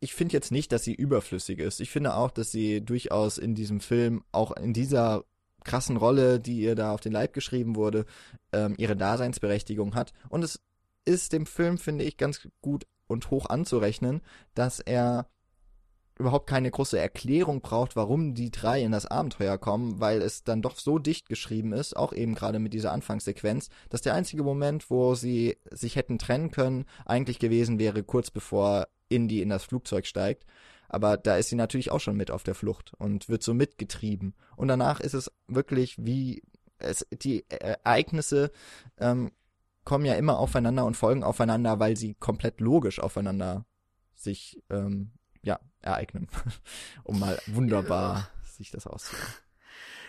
ich finde jetzt nicht, dass sie überflüssig ist. Ich finde auch, dass sie durchaus in diesem Film, auch in dieser krassen Rolle, die ihr da auf den Leib geschrieben wurde, ähm, ihre Daseinsberechtigung hat. Und es ist dem Film, finde ich, ganz gut und hoch anzurechnen, dass er überhaupt keine große Erklärung braucht, warum die drei in das Abenteuer kommen, weil es dann doch so dicht geschrieben ist, auch eben gerade mit dieser Anfangssequenz, dass der einzige Moment, wo sie sich hätten trennen können, eigentlich gewesen wäre, kurz bevor Indy in das Flugzeug steigt. Aber da ist sie natürlich auch schon mit auf der Flucht und wird so mitgetrieben. Und danach ist es wirklich wie es, die Ereignisse ähm, kommen ja immer aufeinander und folgen aufeinander, weil sie komplett logisch aufeinander sich ähm, ja ereignen, um mal wunderbar ja. sich das auszudrücken.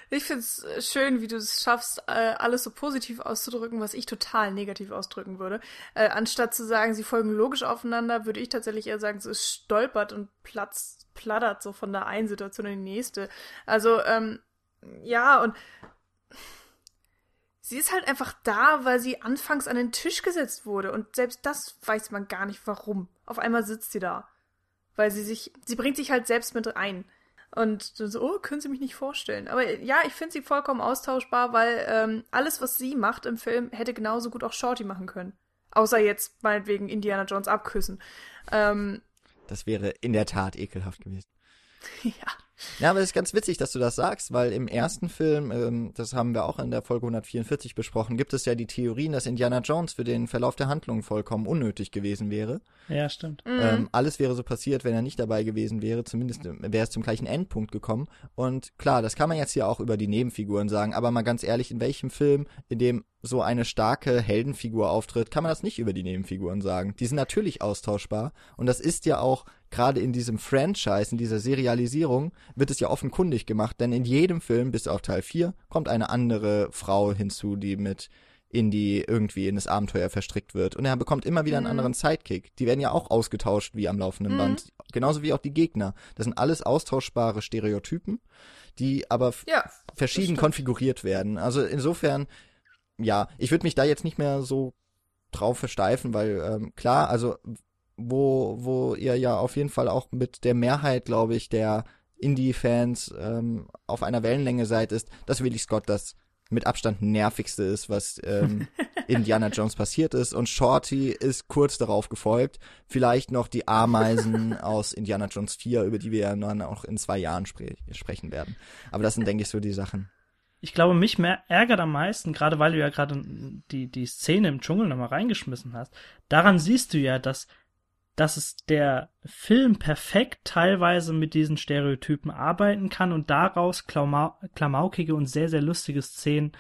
Ich find's äh, schön, wie du es schaffst, äh, alles so positiv auszudrücken, was ich total negativ ausdrücken würde. Äh, anstatt zu sagen, sie folgen logisch aufeinander, würde ich tatsächlich eher sagen, es stolpert und platzt, plattert so von der einen Situation in die nächste. Also, ähm, ja, und sie ist halt einfach da, weil sie anfangs an den Tisch gesetzt wurde. Und selbst das weiß man gar nicht warum. Auf einmal sitzt sie da. Weil sie sich, sie bringt sich halt selbst mit rein. Und so, oh, können Sie mich nicht vorstellen. Aber ja, ich finde sie vollkommen austauschbar, weil ähm, alles, was sie macht im Film, hätte genauso gut auch Shorty machen können. Außer jetzt meinetwegen Indiana Jones abküssen. Ähm, das wäre in der Tat ekelhaft gewesen. ja. Ja, aber es ist ganz witzig, dass du das sagst, weil im ersten Film, ähm, das haben wir auch in der Folge 144 besprochen, gibt es ja die Theorien, dass Indiana Jones für den Verlauf der Handlung vollkommen unnötig gewesen wäre. Ja, stimmt. Mhm. Ähm, alles wäre so passiert, wenn er nicht dabei gewesen wäre. Zumindest wäre es zum gleichen Endpunkt gekommen. Und klar, das kann man jetzt hier auch über die Nebenfiguren sagen, aber mal ganz ehrlich, in welchem Film, in dem so eine starke Heldenfigur auftritt, kann man das nicht über die Nebenfiguren sagen. Die sind natürlich austauschbar und das ist ja auch gerade in diesem Franchise, in dieser Serialisierung, wird es ja offenkundig gemacht, denn in jedem Film, bis auf Teil 4, kommt eine andere Frau hinzu, die mit Indy irgendwie in das Abenteuer verstrickt wird. Und er bekommt immer wieder einen mhm. anderen Sidekick. Die werden ja auch ausgetauscht wie am laufenden mhm. Band. Genauso wie auch die Gegner. Das sind alles austauschbare Stereotypen, die aber ja, verschieden konfiguriert werden. Also insofern ja, ich würde mich da jetzt nicht mehr so drauf versteifen, weil ähm, klar, also wo, wo ihr ja auf jeden Fall auch mit der Mehrheit, glaube ich, der Indie-Fans ähm, auf einer Wellenlänge seid, ist, dass Willie Scott das mit Abstand nervigste ist, was ähm, Indiana Jones passiert ist. Und Shorty ist kurz darauf gefolgt. Vielleicht noch die Ameisen aus Indiana Jones 4, über die wir ja dann auch in zwei Jahren spre sprechen werden. Aber das sind, denke ich, so die Sachen ich glaube, mich mehr ärgert am meisten, gerade weil du ja gerade die, die Szene im Dschungel nochmal reingeschmissen hast. Daran siehst du ja, dass, dass es der Film perfekt teilweise mit diesen Stereotypen arbeiten kann und daraus klamau klamaukige und sehr, sehr lustige Szenen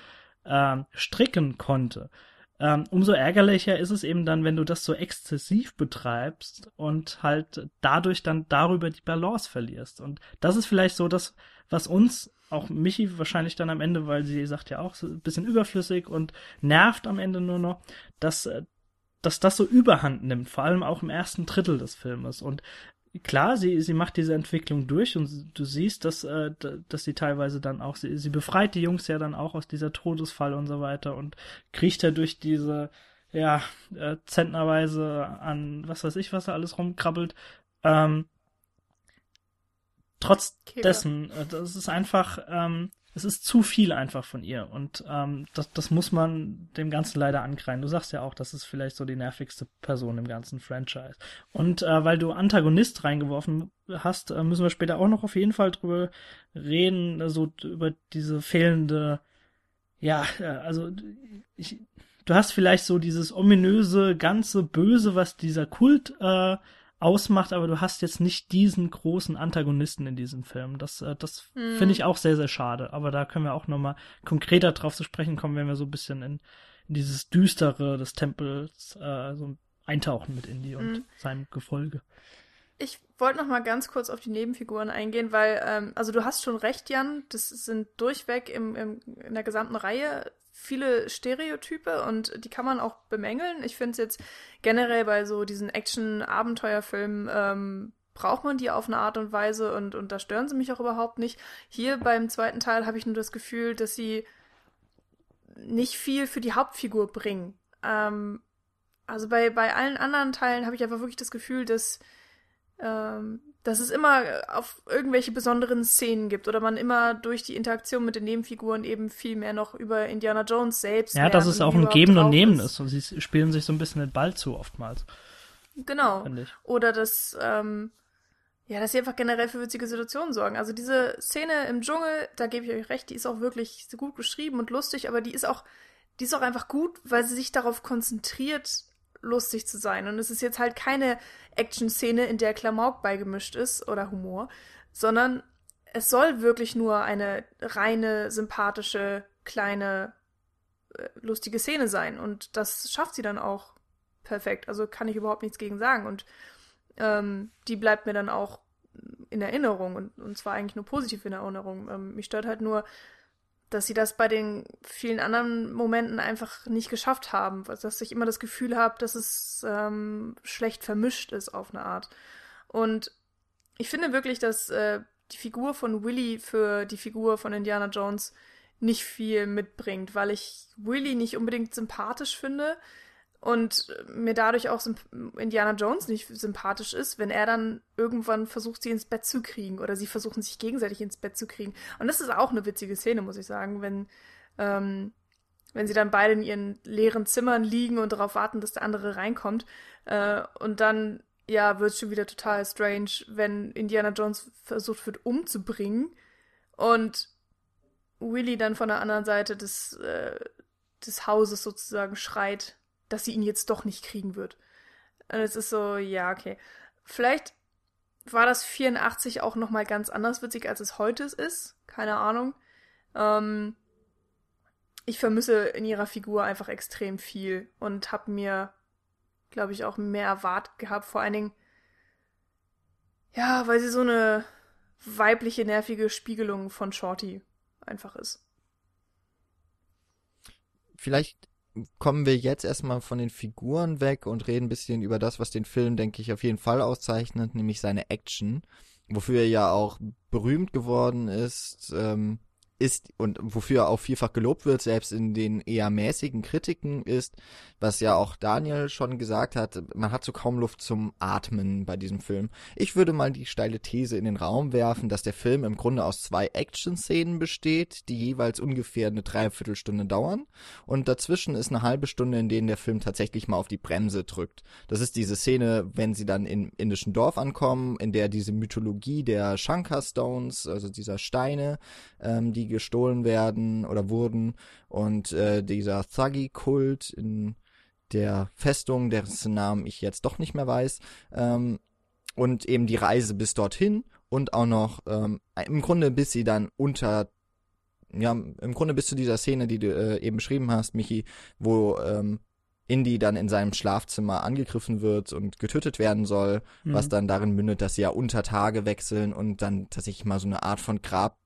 äh, stricken konnte. Ähm, umso ärgerlicher ist es eben dann, wenn du das so exzessiv betreibst und halt dadurch dann darüber die Balance verlierst. Und das ist vielleicht so das, was uns auch Michi wahrscheinlich dann am Ende, weil sie sagt ja auch so ein bisschen überflüssig und nervt am Ende nur noch, dass, äh, dass das so überhand nimmt, vor allem auch im ersten Drittel des Filmes. Und klar, sie, sie macht diese Entwicklung durch und du siehst, dass, äh, dass sie teilweise dann auch, sie, sie befreit die Jungs ja dann auch aus dieser Todesfall und so weiter und kriecht ja durch diese, ja, äh, zentnerweise an, was weiß ich, was da alles rumkrabbelt. Ähm, trotz okay, dessen, äh, das ist einfach, ähm, es ist zu viel einfach von ihr und ähm, das, das muss man dem Ganzen leider ankreien. Du sagst ja auch, das ist vielleicht so die nervigste Person im ganzen Franchise. Und äh, weil du Antagonist reingeworfen hast, äh, müssen wir später auch noch auf jeden Fall drüber reden, so über diese fehlende, ja, äh, also ich, du hast vielleicht so dieses ominöse, ganze Böse, was dieser Kult äh, ausmacht, aber du hast jetzt nicht diesen großen Antagonisten in diesem Film. Das, äh, das hm. finde ich auch sehr, sehr schade. Aber da können wir auch nochmal konkreter drauf zu sprechen kommen, wenn wir so ein bisschen in, in dieses Düstere des Tempels äh, so eintauchen mit Indy und hm. seinem Gefolge. Ich wollte noch mal ganz kurz auf die Nebenfiguren eingehen, weil, ähm, also du hast schon recht, Jan, das sind durchweg im, im, in der gesamten Reihe viele Stereotype und die kann man auch bemängeln. Ich finde es jetzt generell bei so diesen Action-Abenteuerfilmen ähm, braucht man die auf eine Art und Weise und, und da stören sie mich auch überhaupt nicht. Hier beim zweiten Teil habe ich nur das Gefühl, dass sie nicht viel für die Hauptfigur bringen. Ähm, also bei, bei allen anderen Teilen habe ich einfach wirklich das Gefühl, dass ähm, dass es immer auf irgendwelche besonderen Szenen gibt oder man immer durch die Interaktion mit den Nebenfiguren eben viel mehr noch über Indiana Jones selbst. Ja, dass es auch ein Geben und Nehmen ist. ist und sie spielen sich so ein bisschen den Ball zu oftmals. Genau. Oder dass, ähm, Ja, dass sie einfach generell für witzige Situationen sorgen. Also diese Szene im Dschungel, da gebe ich euch recht, die ist auch wirklich gut geschrieben und lustig, aber die ist auch, die ist auch einfach gut, weil sie sich darauf konzentriert, lustig zu sein. Und es ist jetzt halt keine Action-Szene, in der Klamauk beigemischt ist oder Humor, sondern es soll wirklich nur eine reine, sympathische, kleine, äh, lustige Szene sein. Und das schafft sie dann auch perfekt. Also kann ich überhaupt nichts gegen sagen. Und ähm, die bleibt mir dann auch in Erinnerung und, und zwar eigentlich nur positiv in Erinnerung. Ähm, mich stört halt nur, dass sie das bei den vielen anderen Momenten einfach nicht geschafft haben, dass ich immer das Gefühl habe, dass es ähm, schlecht vermischt ist auf eine Art. Und ich finde wirklich, dass äh, die Figur von Willy für die Figur von Indiana Jones nicht viel mitbringt, weil ich Willy nicht unbedingt sympathisch finde und mir dadurch auch Indiana Jones nicht sympathisch ist, wenn er dann irgendwann versucht, sie ins Bett zu kriegen oder sie versuchen sich gegenseitig ins Bett zu kriegen. Und das ist auch eine witzige Szene, muss ich sagen, wenn, ähm, wenn sie dann beide in ihren leeren Zimmern liegen und darauf warten, dass der andere reinkommt. Äh, und dann, ja, wird es schon wieder total strange, wenn Indiana Jones versucht wird umzubringen und Willy dann von der anderen Seite des, äh, des Hauses sozusagen schreit, dass sie ihn jetzt doch nicht kriegen wird. Und es ist so, ja, okay. Vielleicht war das 84 auch nochmal ganz anders witzig, als es heute ist. Keine Ahnung. Ähm, ich vermisse in ihrer Figur einfach extrem viel und habe mir, glaube ich, auch mehr erwartet gehabt. Vor allen Dingen, ja, weil sie so eine weibliche, nervige Spiegelung von Shorty einfach ist. Vielleicht kommen wir jetzt erstmal von den Figuren weg und reden ein bisschen über das, was den Film, denke ich, auf jeden Fall auszeichnet, nämlich seine Action, wofür er ja auch berühmt geworden ist. Ähm, ist und wofür er auch vielfach gelobt wird, selbst in den eher mäßigen Kritiken ist, was ja auch Daniel schon gesagt hat, man hat so kaum Luft zum Atmen bei diesem Film. Ich würde mal die steile These in den Raum werfen, dass der Film im Grunde aus zwei Action-Szenen besteht, die jeweils ungefähr eine Dreiviertelstunde dauern und dazwischen ist eine halbe Stunde, in denen der Film tatsächlich mal auf die Bremse drückt. Das ist diese Szene, wenn sie dann im indischen Dorf ankommen, in der diese Mythologie der Shankar Stones, also dieser Steine, ähm, die gestohlen werden oder wurden und äh, dieser Thuggy-Kult in der Festung, dessen Namen ich jetzt doch nicht mehr weiß, ähm, und eben die Reise bis dorthin und auch noch ähm, im Grunde bis sie dann unter ja, im Grunde bis zu dieser Szene, die du äh, eben beschrieben hast, Michi, wo ähm, Indy dann in seinem Schlafzimmer angegriffen wird und getötet werden soll, mhm. was dann darin mündet, dass sie ja unter Tage wechseln und dann tatsächlich mal so eine Art von Grab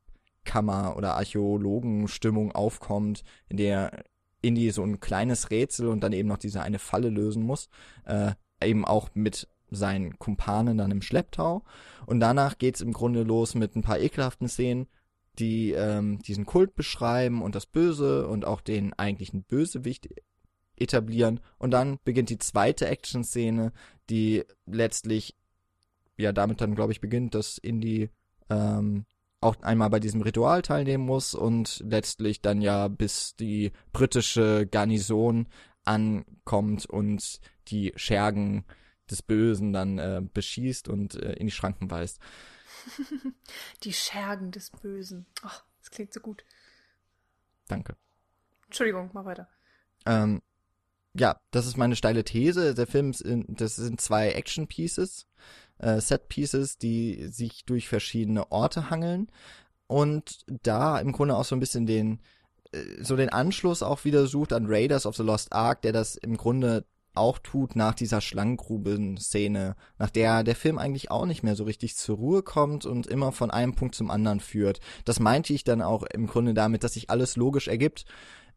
Kammer- oder Archäologenstimmung aufkommt, in der Indy so ein kleines Rätsel und dann eben noch diese eine Falle lösen muss, äh, eben auch mit seinen Kumpanen dann im Schlepptau. Und danach geht's im Grunde los mit ein paar ekelhaften Szenen, die ähm, diesen Kult beschreiben und das Böse und auch den eigentlichen Bösewicht etablieren. Und dann beginnt die zweite Action-Szene, die letztlich ja damit dann, glaube ich, beginnt, dass Indy ähm, auch einmal bei diesem Ritual teilnehmen muss und letztlich dann ja bis die britische Garnison ankommt und die Schergen des Bösen dann äh, beschießt und äh, in die Schranken weist. die Schergen des Bösen. Ach, das klingt so gut. Danke. Entschuldigung, mach weiter. Ähm, ja, das ist meine steile These. Der Film, ist in, das sind zwei Action Pieces äh, Set Pieces, die sich durch verschiedene Orte hangeln und da im Grunde auch so ein bisschen den äh, so den Anschluss auch wieder sucht an Raiders of the Lost Ark, der das im Grunde auch tut nach dieser Schlangengruben-Szene, nach der der Film eigentlich auch nicht mehr so richtig zur Ruhe kommt und immer von einem Punkt zum anderen führt. Das meinte ich dann auch im Grunde damit, dass sich alles logisch ergibt,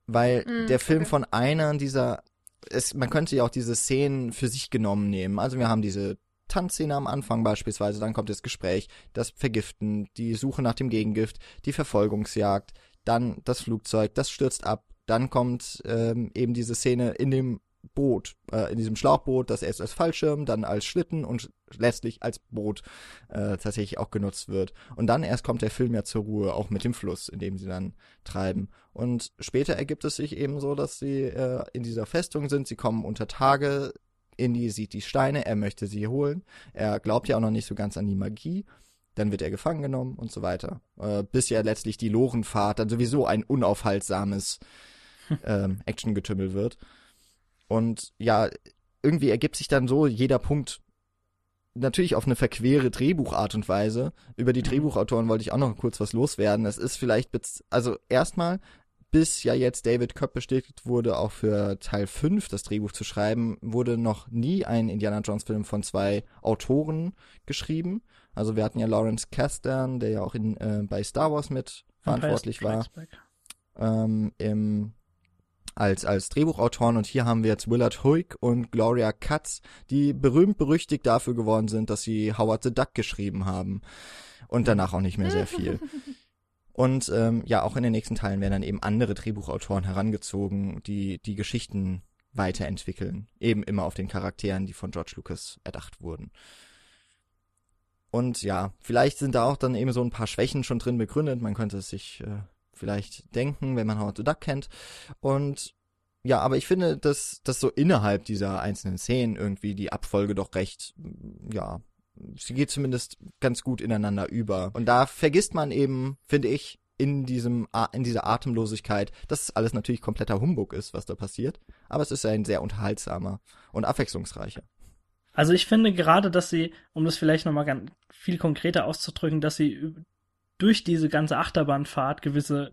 weil mm, der Film okay. von einer dieser es, man könnte ja auch diese Szenen für sich genommen nehmen. Also wir haben diese Tanzszene am Anfang beispielsweise, dann kommt das Gespräch, das Vergiften, die Suche nach dem Gegengift, die Verfolgungsjagd, dann das Flugzeug, das stürzt ab, dann kommt ähm, eben diese Szene in dem Boot, äh, in diesem Schlauchboot, das erst als Fallschirm, dann als Schlitten und letztlich als Boot äh, tatsächlich auch genutzt wird. Und dann erst kommt der Film ja zur Ruhe, auch mit dem Fluss, in dem sie dann treiben. Und später ergibt es sich eben so, dass sie äh, in dieser Festung sind, sie kommen unter Tage, Indy sieht die Steine, er möchte sie holen. Er glaubt ja auch noch nicht so ganz an die Magie. Dann wird er gefangen genommen und so weiter. Äh, bis ja letztlich die Lorenfahrt dann sowieso ein unaufhaltsames ähm, Actiongetümmel wird. Und ja, irgendwie ergibt sich dann so jeder Punkt natürlich auf eine verquere Drehbuchart und Weise. Über die mhm. Drehbuchautoren wollte ich auch noch kurz was loswerden. Das ist vielleicht, also erstmal, bis ja jetzt David Kopp bestätigt wurde, auch für Teil 5 das Drehbuch zu schreiben, wurde noch nie ein Indiana Jones Film von zwei Autoren geschrieben. Also wir hatten ja Lawrence Kasdan, der ja auch in, äh, bei Star Wars mit verantwortlich war. Ähm, Im als, als Drehbuchautoren und hier haben wir jetzt Willard Huyck und Gloria Katz, die berühmt berüchtigt dafür geworden sind, dass sie Howard the Duck geschrieben haben und danach auch nicht mehr sehr viel. Und ähm, ja, auch in den nächsten Teilen werden dann eben andere Drehbuchautoren herangezogen, die die Geschichten weiterentwickeln. Eben immer auf den Charakteren, die von George Lucas erdacht wurden. Und ja, vielleicht sind da auch dann eben so ein paar Schwächen schon drin begründet. Man könnte es sich äh, vielleicht denken, wenn man Howard the Duck kennt. Und ja, aber ich finde, dass, dass so innerhalb dieser einzelnen Szenen irgendwie die Abfolge doch recht, ja, sie geht zumindest ganz gut ineinander über. Und da vergisst man eben, finde ich, in diesem, in dieser Atemlosigkeit, dass es alles natürlich kompletter Humbug ist, was da passiert. Aber es ist ein sehr unterhaltsamer und abwechslungsreicher. Also ich finde gerade, dass sie, um das vielleicht nochmal ganz viel konkreter auszudrücken, dass sie durch diese ganze Achterbahnfahrt gewisse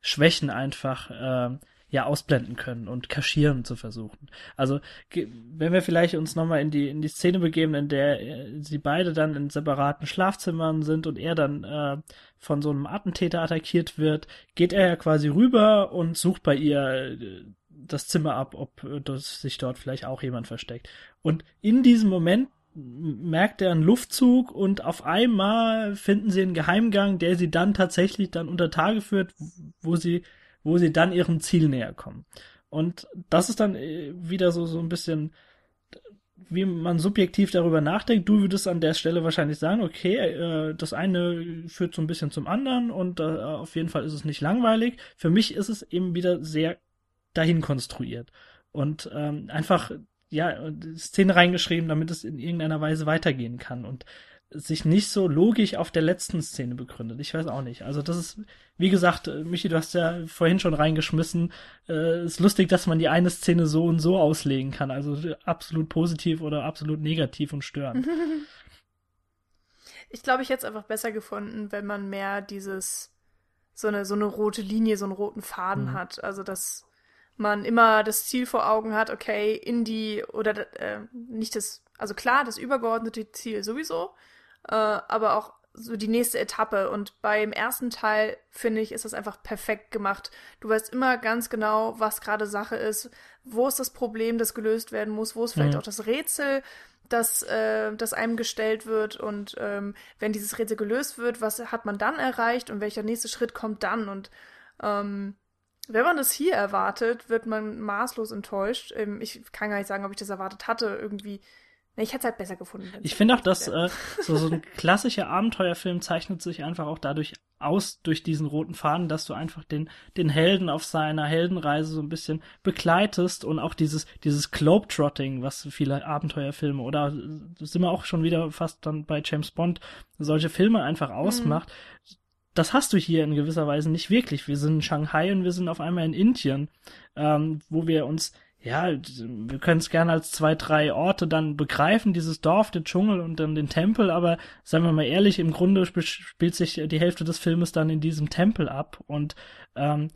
Schwächen einfach äh, ja ausblenden können und kaschieren zu versuchen. Also wenn wir vielleicht uns nochmal in die in die Szene begeben, in der äh, sie beide dann in separaten Schlafzimmern sind und er dann äh, von so einem Attentäter attackiert wird, geht er ja quasi rüber und sucht bei ihr äh, das Zimmer ab, ob äh, das sich dort vielleicht auch jemand versteckt. Und in diesem Moment merkt er einen Luftzug und auf einmal finden sie einen Geheimgang, der sie dann tatsächlich dann unter Tage führt, wo sie, wo sie dann ihrem Ziel näher kommen. Und das ist dann äh, wieder so, so ein bisschen, wie man subjektiv darüber nachdenkt. Du würdest an der Stelle wahrscheinlich sagen, okay, äh, das eine führt so ein bisschen zum anderen und äh, auf jeden Fall ist es nicht langweilig. Für mich ist es eben wieder sehr dahin konstruiert. Und ähm, einfach ja, Szene reingeschrieben, damit es in irgendeiner Weise weitergehen kann und sich nicht so logisch auf der letzten Szene begründet. Ich weiß auch nicht. Also das ist, wie gesagt, äh, Michi, du hast ja vorhin schon reingeschmissen. Äh, ist lustig, dass man die eine Szene so und so auslegen kann. Also absolut positiv oder absolut negativ und störend. Ich glaube, ich hätte es einfach besser gefunden, wenn man mehr dieses so eine so eine rote Linie, so einen roten Faden mhm. hat. Also das man immer das Ziel vor Augen hat, okay, in die, oder äh, nicht das, also klar, das übergeordnete Ziel sowieso, äh, aber auch so die nächste Etappe. Und beim ersten Teil, finde ich, ist das einfach perfekt gemacht. Du weißt immer ganz genau, was gerade Sache ist, wo ist das Problem, das gelöst werden muss, wo ist vielleicht mhm. auch das Rätsel, das, äh, das einem gestellt wird und ähm, wenn dieses Rätsel gelöst wird, was hat man dann erreicht und welcher nächste Schritt kommt dann und ähm, wenn man das hier erwartet, wird man maßlos enttäuscht. Ähm, ich kann gar nicht sagen, ob ich das erwartet hatte. Irgendwie. Ich hätte es halt besser gefunden. Ich finde auch, dass äh, so, so ein klassischer Abenteuerfilm zeichnet sich einfach auch dadurch aus, durch diesen roten Faden, dass du einfach den, den Helden auf seiner Heldenreise so ein bisschen begleitest und auch dieses, dieses Globetrotting, was viele Abenteuerfilme oder sind wir auch schon wieder fast dann bei James Bond, solche Filme einfach mhm. ausmacht. Mhm das hast du hier in gewisser Weise nicht wirklich. Wir sind in Shanghai und wir sind auf einmal in Indien, ähm, wo wir uns, ja, wir können es gerne als zwei, drei Orte dann begreifen, dieses Dorf, den Dschungel und dann den Tempel, aber seien wir mal ehrlich, im Grunde spielt sich die Hälfte des Filmes dann in diesem Tempel ab und ähm,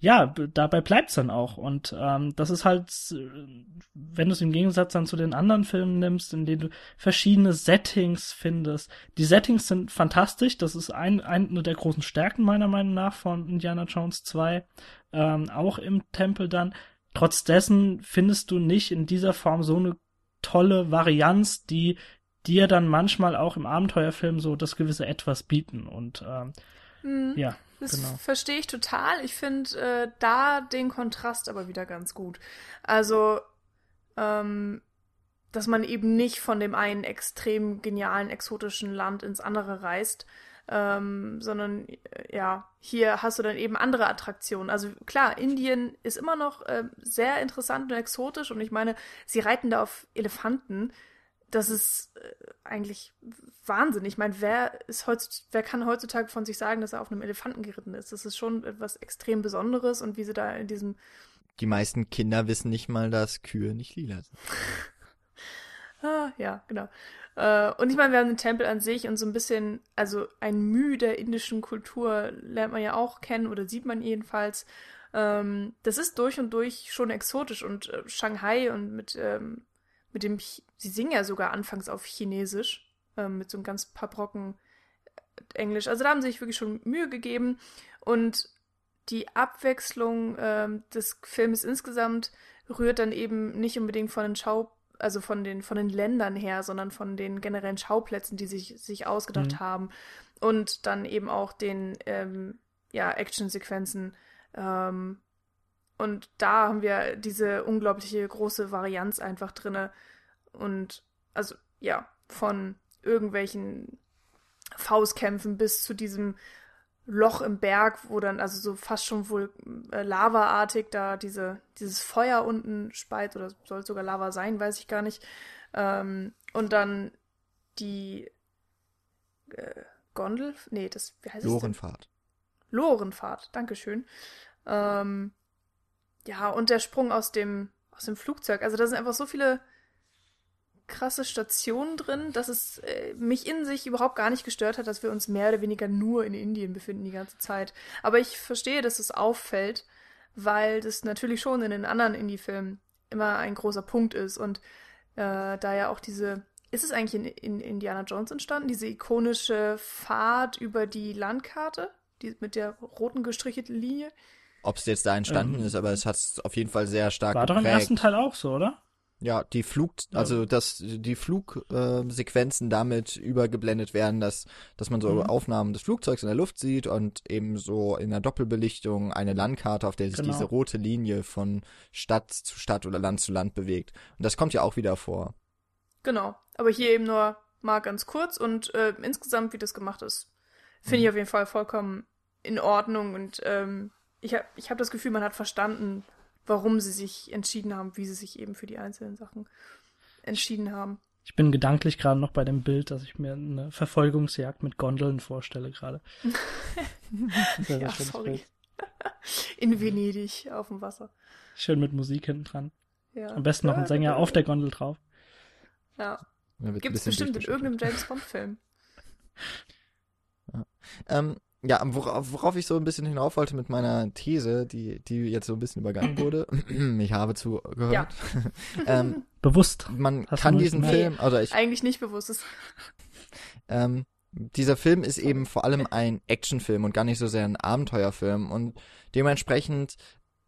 ja, dabei bleibt's dann auch. Und ähm, das ist halt, wenn du es im Gegensatz dann zu den anderen Filmen nimmst, in denen du verschiedene Settings findest. Die Settings sind fantastisch. Das ist ein, eine der großen Stärken meiner Meinung nach von Indiana Jones 2. Ähm, auch im Tempel dann. Trotz dessen findest du nicht in dieser Form so eine tolle Varianz, die dir dann manchmal auch im Abenteuerfilm so das gewisse Etwas bieten. Und ähm, mhm. ja. Das genau. verstehe ich total. Ich finde äh, da den Kontrast aber wieder ganz gut. Also, ähm, dass man eben nicht von dem einen extrem genialen, exotischen Land ins andere reist, ähm, sondern äh, ja, hier hast du dann eben andere Attraktionen. Also klar, Indien ist immer noch äh, sehr interessant und exotisch und ich meine, sie reiten da auf Elefanten. Das ist äh, eigentlich Wahnsinn. Ich meine, wer ist heutzutage, wer kann heutzutage von sich sagen, dass er auf einem Elefanten geritten ist? Das ist schon etwas extrem Besonderes und wie sie da in diesem Die meisten Kinder wissen nicht mal, dass Kühe nicht lila sind. ah, ja, genau. Äh, und ich meine, wir haben den Tempel an sich und so ein bisschen, also ein Mühe der indischen Kultur lernt man ja auch kennen oder sieht man jedenfalls. Ähm, das ist durch und durch schon exotisch und äh, Shanghai und mit, ähm, mit dem, sie singen ja sogar anfangs auf Chinesisch, ähm, mit so einem ganz paar Brocken äh, Englisch. Also da haben sie sich wirklich schon Mühe gegeben und die Abwechslung des Films insgesamt rührt dann eben nicht unbedingt von den Schau also von den, von den Ländern her, sondern von den generellen Schauplätzen, die sich, sich ausgedacht mhm. haben. Und dann eben auch den, ähm, ja, Actionsequenzen. Ähm, und da haben wir diese unglaubliche große Varianz einfach drinne. Und also, ja, von irgendwelchen Faustkämpfen bis zu diesem Loch im Berg, wo dann also so fast schon wohl äh, lavaartig da diese, dieses Feuer unten speit oder soll sogar Lava sein, weiß ich gar nicht. Ähm, und dann die äh, Gondel, nee, das, wie heißt Lorenfahrt. Es Lorenfahrt, Dankeschön. Ähm, ja, und der Sprung aus dem, aus dem Flugzeug. Also da sind einfach so viele krasse Stationen drin, dass es äh, mich in sich überhaupt gar nicht gestört hat, dass wir uns mehr oder weniger nur in Indien befinden die ganze Zeit. Aber ich verstehe, dass es auffällt, weil das natürlich schon in den anderen Indie-Filmen immer ein großer Punkt ist und äh, da ja auch diese ist es eigentlich in, in Indiana Jones entstanden, diese ikonische Fahrt über die Landkarte, die mit der roten gestrichelten Linie? Ob es jetzt da entstanden ähm, ist, aber es hat es auf jeden Fall sehr stark War geprägt. doch im ersten Teil auch so, oder? Ja, die Flug, also dass die Flugsequenzen äh, damit übergeblendet werden, dass, dass man so mhm. Aufnahmen des Flugzeugs in der Luft sieht und eben so in der Doppelbelichtung eine Landkarte, auf der sich genau. diese rote Linie von Stadt zu Stadt oder Land zu Land bewegt. Und das kommt ja auch wieder vor. Genau, aber hier eben nur mal ganz kurz und äh, insgesamt, wie das gemacht ist, finde mhm. ich auf jeden Fall vollkommen in Ordnung und ähm, ich habe ich hab das Gefühl, man hat verstanden, warum sie sich entschieden haben, wie sie sich eben für die einzelnen Sachen entschieden haben. Ich bin gedanklich gerade noch bei dem Bild, dass ich mir eine Verfolgungsjagd mit Gondeln vorstelle gerade. ja, sorry. In Venedig auf dem Wasser. Schön mit Musik hinten dran. Ja. Am besten noch ein Sänger auf der Gondel drauf. Ja. Gibt es bestimmt in irgendeinem James Bond-Film. Ja. Ähm, ja, worauf, worauf ich so ein bisschen hinauf wollte mit meiner These, die, die jetzt so ein bisschen übergangen wurde, ich habe zugehört. Ja. ähm, bewusst. Man Hast kann diesen Film, oder ich. Eigentlich nicht bewusst. Ist. Ähm, dieser Film ist eben vor allem ein Actionfilm und gar nicht so sehr ein Abenteuerfilm und dementsprechend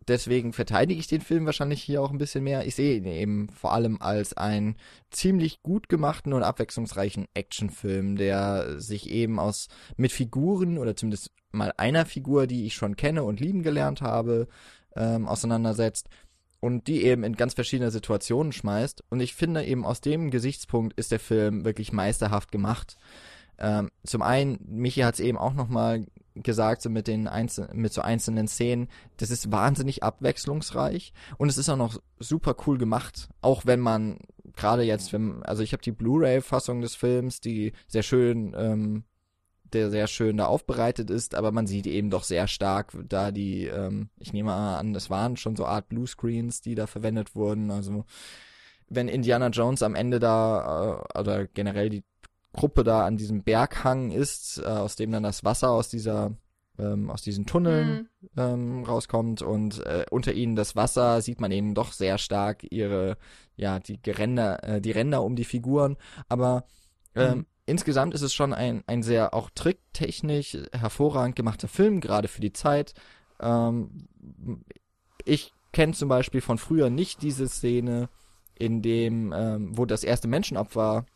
deswegen verteidige ich den Film wahrscheinlich hier auch ein bisschen mehr. Ich sehe ihn eben vor allem als einen ziemlich gut gemachten und abwechslungsreichen Actionfilm, der sich eben aus mit Figuren oder zumindest mal einer Figur, die ich schon kenne und lieben gelernt habe, ähm, auseinandersetzt und die eben in ganz verschiedene Situationen schmeißt. Und ich finde eben aus dem Gesichtspunkt ist der Film wirklich meisterhaft gemacht. Ähm, zum einen, Michi hat es eben auch nochmal gesagt, so mit den Einzel mit so einzelnen Szenen, das ist wahnsinnig abwechslungsreich und es ist auch noch super cool gemacht, auch wenn man gerade jetzt, wenn, also ich habe die Blu-ray-Fassung des Films, die sehr schön, ähm, der sehr schön da aufbereitet ist, aber man sieht eben doch sehr stark, da die, ähm, ich nehme an, das waren schon so Art Bluescreens, die da verwendet wurden, also wenn Indiana Jones am Ende da, äh, oder generell die Gruppe da an diesem Berghang ist, äh, aus dem dann das Wasser aus dieser ähm, aus diesen Tunneln mhm. ähm, rauskommt und äh, unter ihnen das Wasser sieht man eben doch sehr stark ihre ja die Geränder äh, die Ränder um die Figuren aber ähm, mhm. insgesamt ist es schon ein ein sehr auch tricktechnisch hervorragend gemachter Film gerade für die Zeit ähm, ich kenne zum Beispiel von früher nicht diese Szene in dem ähm, wo das erste Menschenopfer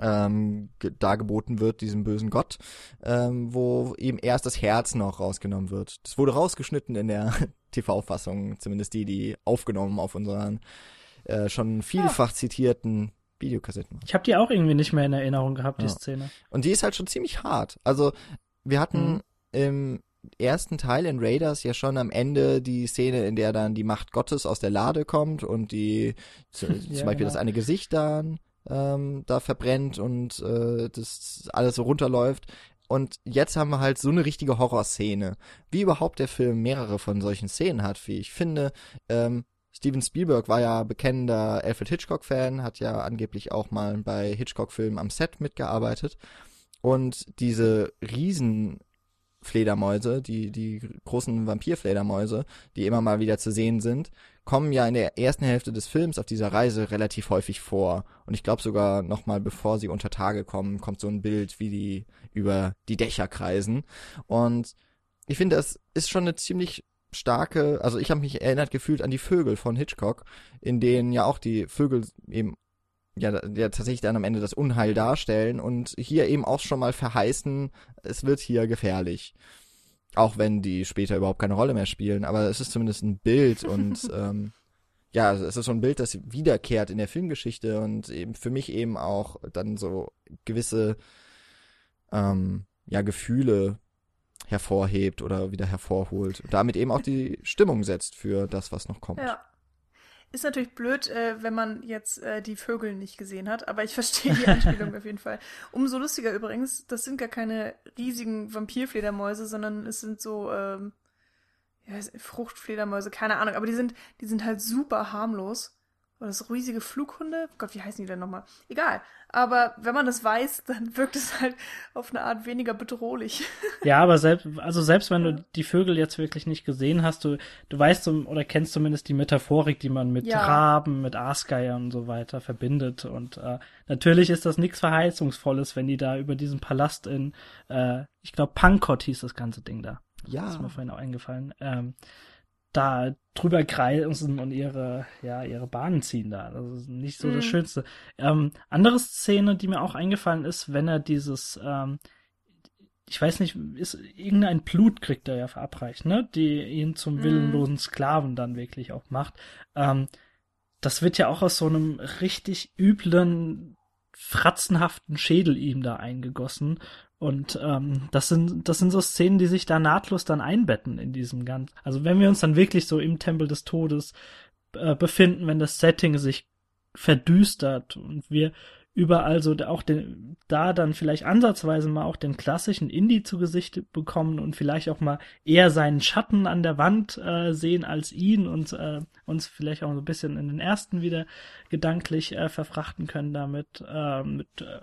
ähm, dargeboten wird, diesem bösen Gott, ähm, wo eben erst das Herz noch rausgenommen wird. Das wurde rausgeschnitten in der TV-Fassung, zumindest die, die aufgenommen auf unseren äh, schon vielfach zitierten Videokassetten. Ich habe die auch irgendwie nicht mehr in Erinnerung gehabt, die Ja. Szene. Und die ist halt schon ziemlich hart. Also wir hatten Mhm. im ersten Teil in Raiders ja schon am Ende die Szene, in der dann die Macht Gottes aus der Lade kommt und die zu, Ja, zum Beispiel genau. das eine Gesicht dann ähm, da verbrennt und äh, das alles so runterläuft. Und jetzt haben wir halt so eine richtige Horrorszene. Wie überhaupt der Film mehrere von solchen Szenen hat, wie ich finde. Ähm, Steven Spielberg war ja bekennender Alfred Hitchcock-Fan, hat ja angeblich auch mal bei Hitchcock-Filmen am Set mitgearbeitet. Und diese Riesenfledermäuse, die, die großen Vampirfledermäuse, die immer mal wieder zu sehen sind, kommen ja in der ersten Hälfte des Films auf dieser Reise relativ häufig vor. Und ich glaube sogar noch mal bevor sie unter Tage kommen, kommt so ein Bild, wie die über die Dächer kreisen. Und ich finde, das ist schon eine ziemlich starke, also ich habe mich erinnert gefühlt an die Vögel von Hitchcock, in denen ja auch die Vögel eben ja, ja tatsächlich dann am Ende das Unheil darstellen und hier eben auch schon mal verheißen, es wird hier gefährlich. Auch wenn die später überhaupt keine Rolle mehr spielen, aber es ist zumindest ein Bild und ähm, ja, es ist so ein Bild, das wiederkehrt in der Filmgeschichte und eben für mich eben auch dann so gewisse ähm, ja Gefühle hervorhebt oder wieder hervorholt und damit eben auch die Stimmung setzt für das, was noch kommt. Ja. Ist natürlich blöd, äh, wenn man jetzt äh, die Vögel nicht gesehen hat, aber ich verstehe die Anspielung auf jeden Fall. Umso lustiger übrigens, das sind gar keine riesigen Vampirfledermäuse, sondern es sind so ähm, ja, Fruchtfledermäuse, keine Ahnung, aber die sind, die sind halt super harmlos. Oder das riesige Flughunde? Gott, wie heißen die denn nochmal? Egal. Aber wenn man das weiß, dann wirkt es halt auf eine Art weniger bedrohlich. Ja, aber selbst, also selbst wenn du die Vögel jetzt wirklich nicht gesehen hast, du, du weißt zum- oder kennst zumindest die Metaphorik, die man mit Ja. Raben, mit Aasgeiern und so weiter verbindet. Und äh, natürlich ist das nichts Verheißungsvolles, wenn die da über diesen Palast in, äh, ich glaube, Pankot hieß das ganze Ding da. Das ist mir Ja, vorhin auch eingefallen. Ähm, da drüber kreisen und ihre, ja, ihre Bahnen ziehen da. Das ist nicht so das Mhm. Schönste. Ähm, andere Szene, die mir auch eingefallen ist, wenn er dieses, ähm, ich weiß nicht, ist irgendein Blut kriegt er ja verabreicht, ne? Die ihn zum Mhm. willenlosen Sklaven dann wirklich auch macht. Ähm, das wird ja auch aus so einem richtig üblen, fratzenhaften Schädel ihm da eingegossen. Und ähm, das sind das sind so Szenen, die sich da nahtlos dann einbetten in diesem ganz. Also wenn wir uns dann wirklich so im Tempel des Todes äh, befinden, wenn das Setting sich verdüstert und wir überall so auch den, da dann vielleicht ansatzweise mal auch den klassischen Indie zu Gesicht bekommen und vielleicht auch mal eher seinen Schatten an der Wand äh, sehen als ihn und äh, uns vielleicht auch so ein bisschen in den ersten wieder gedanklich äh, verfrachten können damit, äh, mit äh,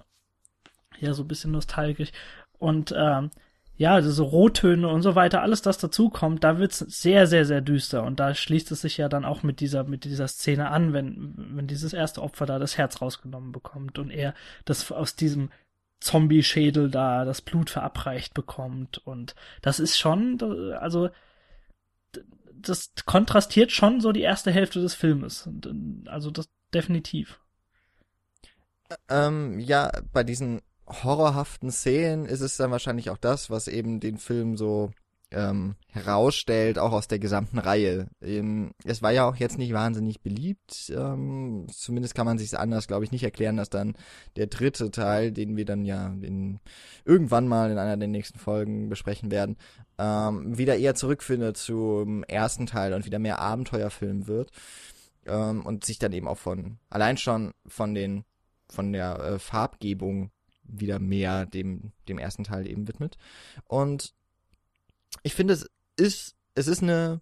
ja so ein bisschen nostalgisch und ähm, ja, also so Rottöne und so weiter, alles das dazukommt, da wird's sehr, sehr, sehr düster. Und da schließt es sich ja dann auch mit dieser, mit dieser Szene an, wenn, wenn dieses erste Opfer da das Herz rausgenommen bekommt und er das aus diesem Zombie-Schädel da das Blut verabreicht bekommt. Und das ist schon, also, das kontrastiert schon so die erste Hälfte des Filmes. Und, Also das definitiv. ähm, ja, bei diesen horrorhaften Szenen ist es dann wahrscheinlich auch das, was eben den Film so ähm, herausstellt, auch aus der gesamten Reihe. Ähm, es war ja auch jetzt nicht wahnsinnig beliebt. Ähm, zumindest kann man sich anders, glaube ich, nicht erklären, dass dann der dritte Teil, den wir dann ja in, irgendwann mal in einer der nächsten Folgen besprechen werden, ähm, wieder eher zurückfindet zum ersten Teil und wieder mehr Abenteuerfilm wird. Ähm, und sich dann eben auch von, allein schon von den, von der äh, Farbgebung wieder mehr dem, dem ersten Teil eben widmet. Und ich finde, es ist, es ist eine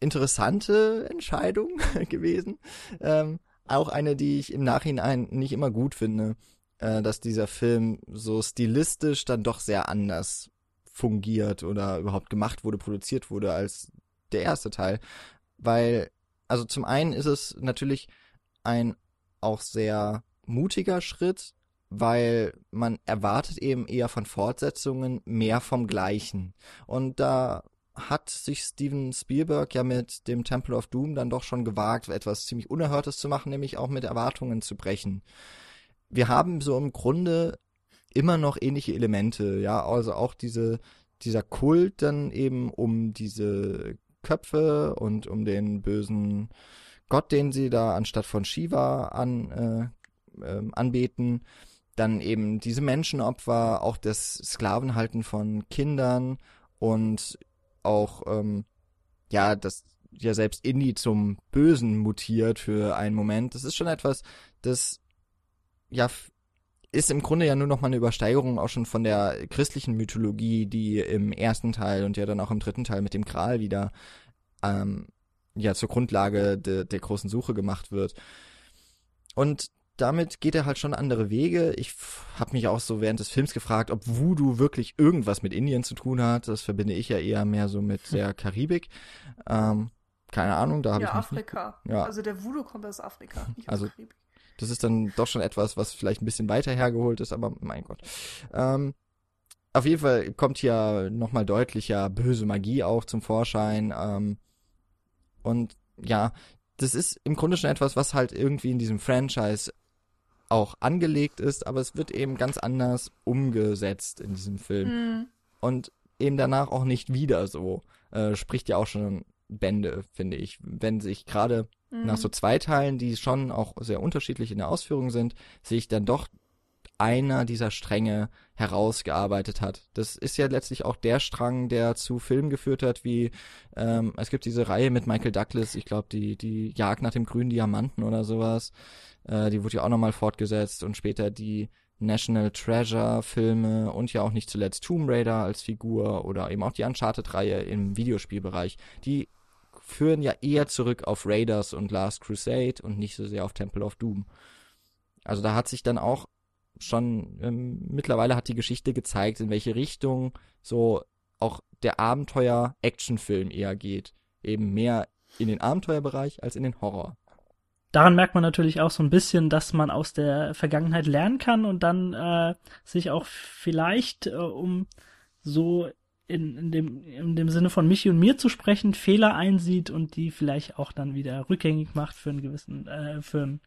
interessante Entscheidung gewesen. Ähm, auch eine, die ich im Nachhinein nicht immer gut finde, äh, dass dieser Film so stilistisch dann doch sehr anders fungiert oder überhaupt gemacht wurde, produziert wurde als der erste Teil. Weil, also zum einen ist es natürlich ein auch sehr mutiger Schritt, weil man erwartet eben eher von Fortsetzungen mehr vom Gleichen. Und da hat sich Steven Spielberg ja mit dem Temple of Doom dann doch schon gewagt, etwas ziemlich Unerhörtes zu machen, nämlich auch mit Erwartungen zu brechen. Wir haben so im Grunde immer noch ähnliche Elemente, ja, also auch diese, dieser Kult dann eben um diese Köpfe und um den bösen Gott, den sie da anstatt von Shiva an, äh, ähm, anbeten. Dann eben diese Menschenopfer, auch das Sklavenhalten von Kindern und auch, ähm, ja, das ja selbst Indy zum Bösen mutiert für einen Moment. Das ist schon etwas, das ja ist im Grunde ja nur noch mal eine Übersteigerung auch schon von der christlichen Mythologie, die im ersten Teil und ja dann auch im dritten Teil mit dem Kral wieder ähm, ja zur Grundlage de, der großen Suche gemacht wird. Und damit geht er halt schon andere Wege. Ich habe mich auch so während des Films gefragt, ob Voodoo wirklich irgendwas mit Indien zu tun hat. Das verbinde ich ja eher mehr so mit der Karibik. Ähm, keine Ahnung, da habe ja, ich Afrika. Nicht, ja, Also der Voodoo kommt aus Afrika, nicht also, aus Karibik. Das ist dann doch schon etwas, was vielleicht ein bisschen weiter hergeholt ist, aber mein Gott. Ähm, auf jeden Fall kommt hier nochmal deutlicher böse Magie auch zum Vorschein. Ähm, und ja, das ist im Grunde schon etwas, was halt irgendwie in diesem Franchise auch angelegt ist, aber es wird eben ganz anders umgesetzt in diesem Film. Mhm. Und eben danach auch nicht wieder so. Äh, spricht ja auch schon Bände, finde ich. Wenn sich gerade mhm. nach so zwei Teilen, die schon auch sehr unterschiedlich in der Ausführung sind, sich dann doch einer dieser Stränge herausgearbeitet hat. Das ist ja letztlich auch der Strang, der zu Filmen geführt hat, wie ähm, es gibt diese Reihe mit Michael Douglas, ich glaube die die Jagd nach dem grünen Diamanten oder sowas. Äh, die wurde ja auch nochmal fortgesetzt und später die National Treasure Filme und ja auch nicht zuletzt Tomb Raider als Figur oder eben auch die Uncharted Reihe im Videospielbereich. Die führen ja eher zurück auf Raiders und Last Crusade und nicht so sehr auf Temple of Doom. Also da hat sich dann auch schon ähm, mittlerweile hat die Geschichte gezeigt, in welche Richtung so auch der Abenteuer-Actionfilm eher geht. Eben mehr in den Abenteuerbereich als in den Horror. Daran merkt man natürlich auch so ein bisschen, dass man aus der Vergangenheit lernen kann und dann äh, sich auch vielleicht, äh, um so in, in, dem, in dem Sinne von Michi und mir zu sprechen, Fehler einsieht und die vielleicht auch dann wieder rückgängig macht für einen gewissen, äh, für einen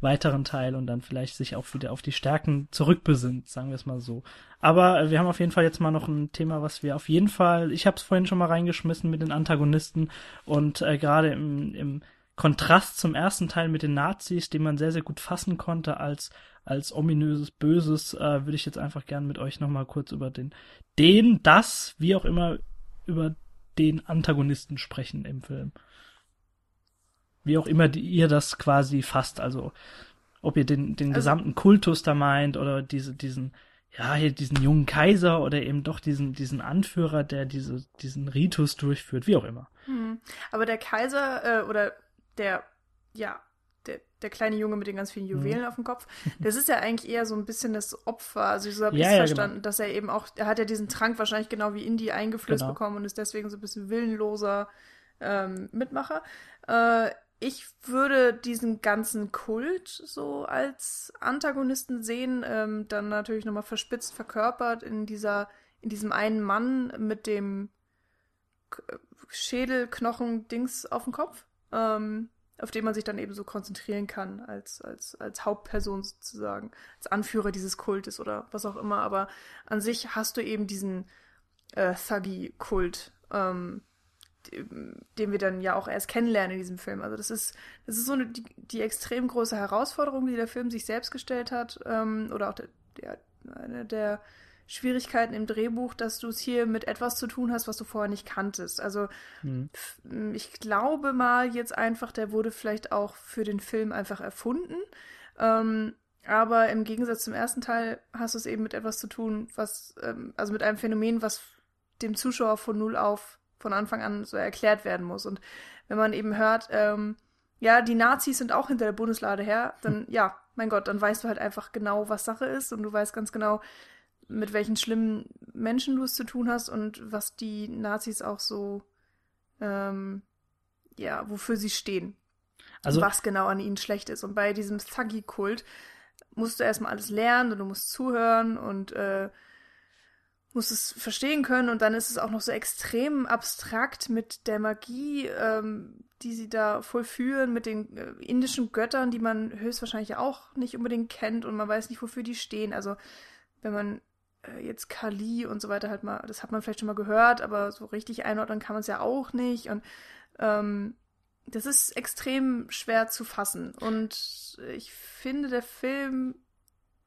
weiteren Teil und dann vielleicht sich auch wieder auf die Stärken zurückbesinnt, sagen wir es mal so. Aber äh, wir haben auf jeden Fall jetzt mal noch ein Thema, was wir auf jeden Fall, ich habe es vorhin schon mal reingeschmissen mit den Antagonisten und äh, gerade im, im Kontrast zum ersten Teil mit den Nazis, den man sehr, sehr gut fassen konnte als, als ominöses Böses, äh, würde ich jetzt einfach gern mit euch nochmal kurz über den, den, das, wie auch immer, über den Antagonisten sprechen im Film. Wie auch immer die, ihr das quasi fasst, also ob ihr den, den also, gesamten Kultus da meint oder diese, diesen, ja, hier diesen jungen Kaiser oder eben doch diesen, diesen Anführer, der diese, diesen Ritus durchführt, wie auch immer. Hm. Aber der Kaiser, äh, oder der, ja, der, der kleine Junge mit den ganz vielen Juwelen mhm. auf dem Kopf, das ist ja eigentlich eher so ein bisschen das Opfer. Also so habe ich es ja, verstanden, genau. dass er eben auch, er hat ja diesen Trank wahrscheinlich genau wie Indy eingeflößt genau. bekommen und ist deswegen so ein bisschen willenloser ähm, Mitmacher. Äh, ich würde diesen ganzen Kult so als Antagonisten sehen, ähm, dann natürlich nochmal verspitzt verkörpert in dieser, in diesem einen Mann mit dem Schädelknochen-Dings auf dem Kopf ähm, auf den man sich dann eben so konzentrieren kann als, als, als Hauptperson sozusagen, als Anführer dieses Kultes oder was auch immer. Aber an sich hast du eben diesen äh, Thuggy-Kult, ähm, den wir dann ja auch erst kennenlernen in diesem Film. Also das ist, das ist so eine, die, die extrem große Herausforderung, die der Film sich selbst gestellt hat, ähm, oder auch der, der, eine der Schwierigkeiten im Drehbuch, dass du es hier mit etwas zu tun hast, was du vorher nicht kanntest. Also mhm. ich glaube mal jetzt einfach, der wurde vielleicht auch für den Film einfach erfunden. Ähm, aber im Gegensatz zum ersten Teil hast du es eben mit etwas zu tun, was, ähm, also mit einem Phänomen, was dem Zuschauer von null auf von Anfang an so erklärt werden muss. Und wenn man eben hört, ähm, ja, die Nazis sind auch hinter der Bundeslade her, dann, ja, mein Gott, dann weißt du halt einfach genau, was Sache ist und du weißt ganz genau, mit welchen schlimmen Menschen du es zu tun hast und was die Nazis auch so, ähm, ja, wofür sie stehen. Also, was genau an ihnen schlecht ist. Und bei diesem Thuggy-Kult musst du erstmal alles lernen und du musst zuhören und äh, musst es verstehen können und dann ist es auch noch so extrem abstrakt mit der Magie, ähm, die sie da vollführen, mit den äh, indischen Göttern, die man höchstwahrscheinlich auch nicht unbedingt kennt und man weiß nicht, wofür die stehen. Also wenn man äh, jetzt Kali und so weiter halt mal, das hat man vielleicht schon mal gehört, aber so richtig einordnen kann man es ja auch nicht. Und ähm, das ist extrem schwer zu fassen. Und ich finde, der Film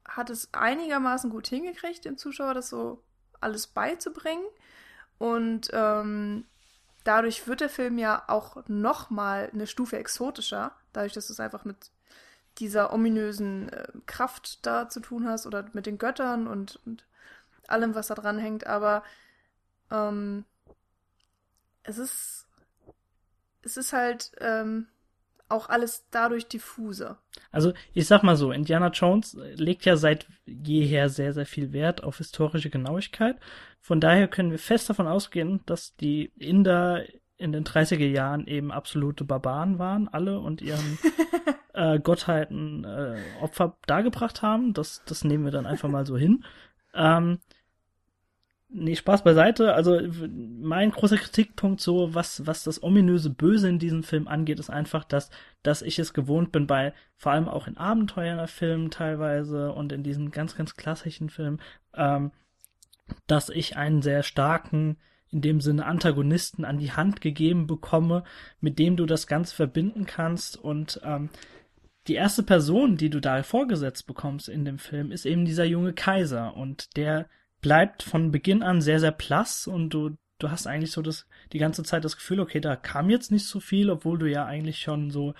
hat es einigermaßen gut hingekriegt, dem Zuschauer das so alles beizubringen. Und ähm, dadurch wird der Film ja auch noch mal eine Stufe exotischer, dadurch, dass du es einfach mit dieser ominösen äh, Kraft da zu tun hast oder mit den Göttern und, und allem, was da dran hängt. Aber ähm, es ist es ist halt ähm, auch alles dadurch diffuser. Also ich sag mal so, Indiana Jones legt ja seit jeher sehr, sehr viel Wert auf historische Genauigkeit. Von daher können wir fest davon ausgehen, dass die Inder in den 30er Jahren eben absolute Barbaren waren, alle und ihren äh, Gottheiten äh, Opfer dargebracht haben. Das, das nehmen wir dann einfach mal so hin. Ähm, Nee, Spaß beiseite. Also mein großer Kritikpunkt so, was, was das ominöse Böse in diesem Film angeht, ist einfach, dass, dass ich es gewohnt bin bei, vor allem auch in Abenteuerfilmen teilweise und in diesen ganz, ganz klassischen Filmen, ähm, dass ich einen sehr starken, in dem Sinne Antagonisten an die Hand gegeben bekomme, mit dem du das Ganze verbinden kannst und ähm, die erste Person, die du da vorgesetzt bekommst in dem Film, ist eben dieser junge Kaiser und der bleibt von Beginn an sehr, sehr blass und du, du hast eigentlich so das, die ganze Zeit das Gefühl, okay, da kam jetzt nicht so viel, obwohl du ja eigentlich schon so,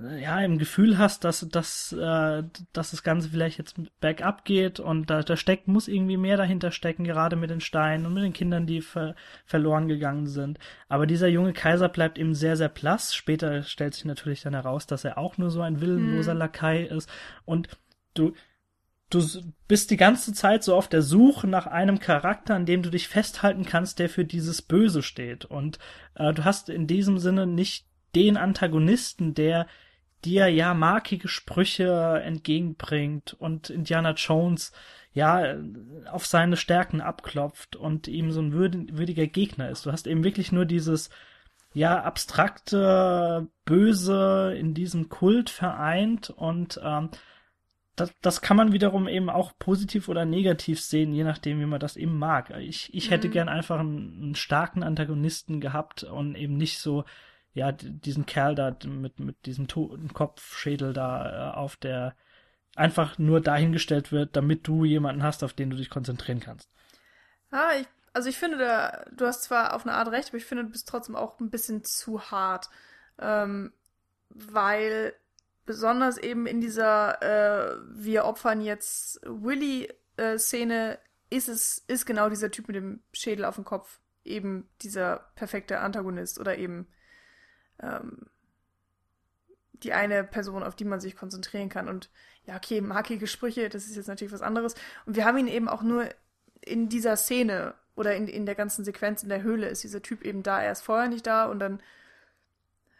äh, ja, im Gefühl hast, dass, dass, äh, dass das Ganze vielleicht jetzt bergab geht und da, da steckt, muss irgendwie mehr dahinter stecken, gerade mit den Steinen und mit den Kindern, die ver, verloren gegangen sind. Aber dieser junge Kaiser bleibt eben sehr, sehr blass. Später stellt sich natürlich dann heraus, dass er auch nur so ein willenloser hm. Lakai ist und du, du bist die ganze Zeit so auf der Suche nach einem Charakter, an dem du dich festhalten kannst, der für dieses Böse steht. Und äh, du hast in diesem Sinne nicht den Antagonisten, der dir ja markige Sprüche entgegenbringt und Indiana Jones ja auf seine Stärken abklopft und ihm so ein würdiger Gegner ist. Du hast eben wirklich nur dieses ja abstrakte Böse in diesem Kult vereint und ähm, das, das kann man wiederum eben auch positiv oder negativ sehen, je nachdem, wie man das eben mag. Ich, ich hätte mhm. gern einfach einen, einen, starken Antagonisten gehabt und eben nicht so, ja, diesen Kerl da mit, mit diesem toten Kopfschädel da äh, auf der einfach nur dahingestellt wird, damit du jemanden hast, auf den du dich konzentrieren kannst. Ah, ich, also ich finde, da, du hast zwar auf eine Art recht, aber ich finde, du bist trotzdem auch ein bisschen zu hart. Ähm, weil besonders eben in dieser äh, wir opfern jetzt Willy äh, Szene ist es ist genau dieser Typ mit dem Schädel auf dem Kopf eben dieser perfekte Antagonist oder eben ähm, die eine Person, auf die man sich konzentrieren kann. Und ja, okay, markige Sprüche, das ist jetzt natürlich was anderes. Und wir haben ihn eben auch nur in dieser Szene oder in, in der ganzen Sequenz in der Höhle ist dieser Typ eben da. Er ist vorher nicht da und dann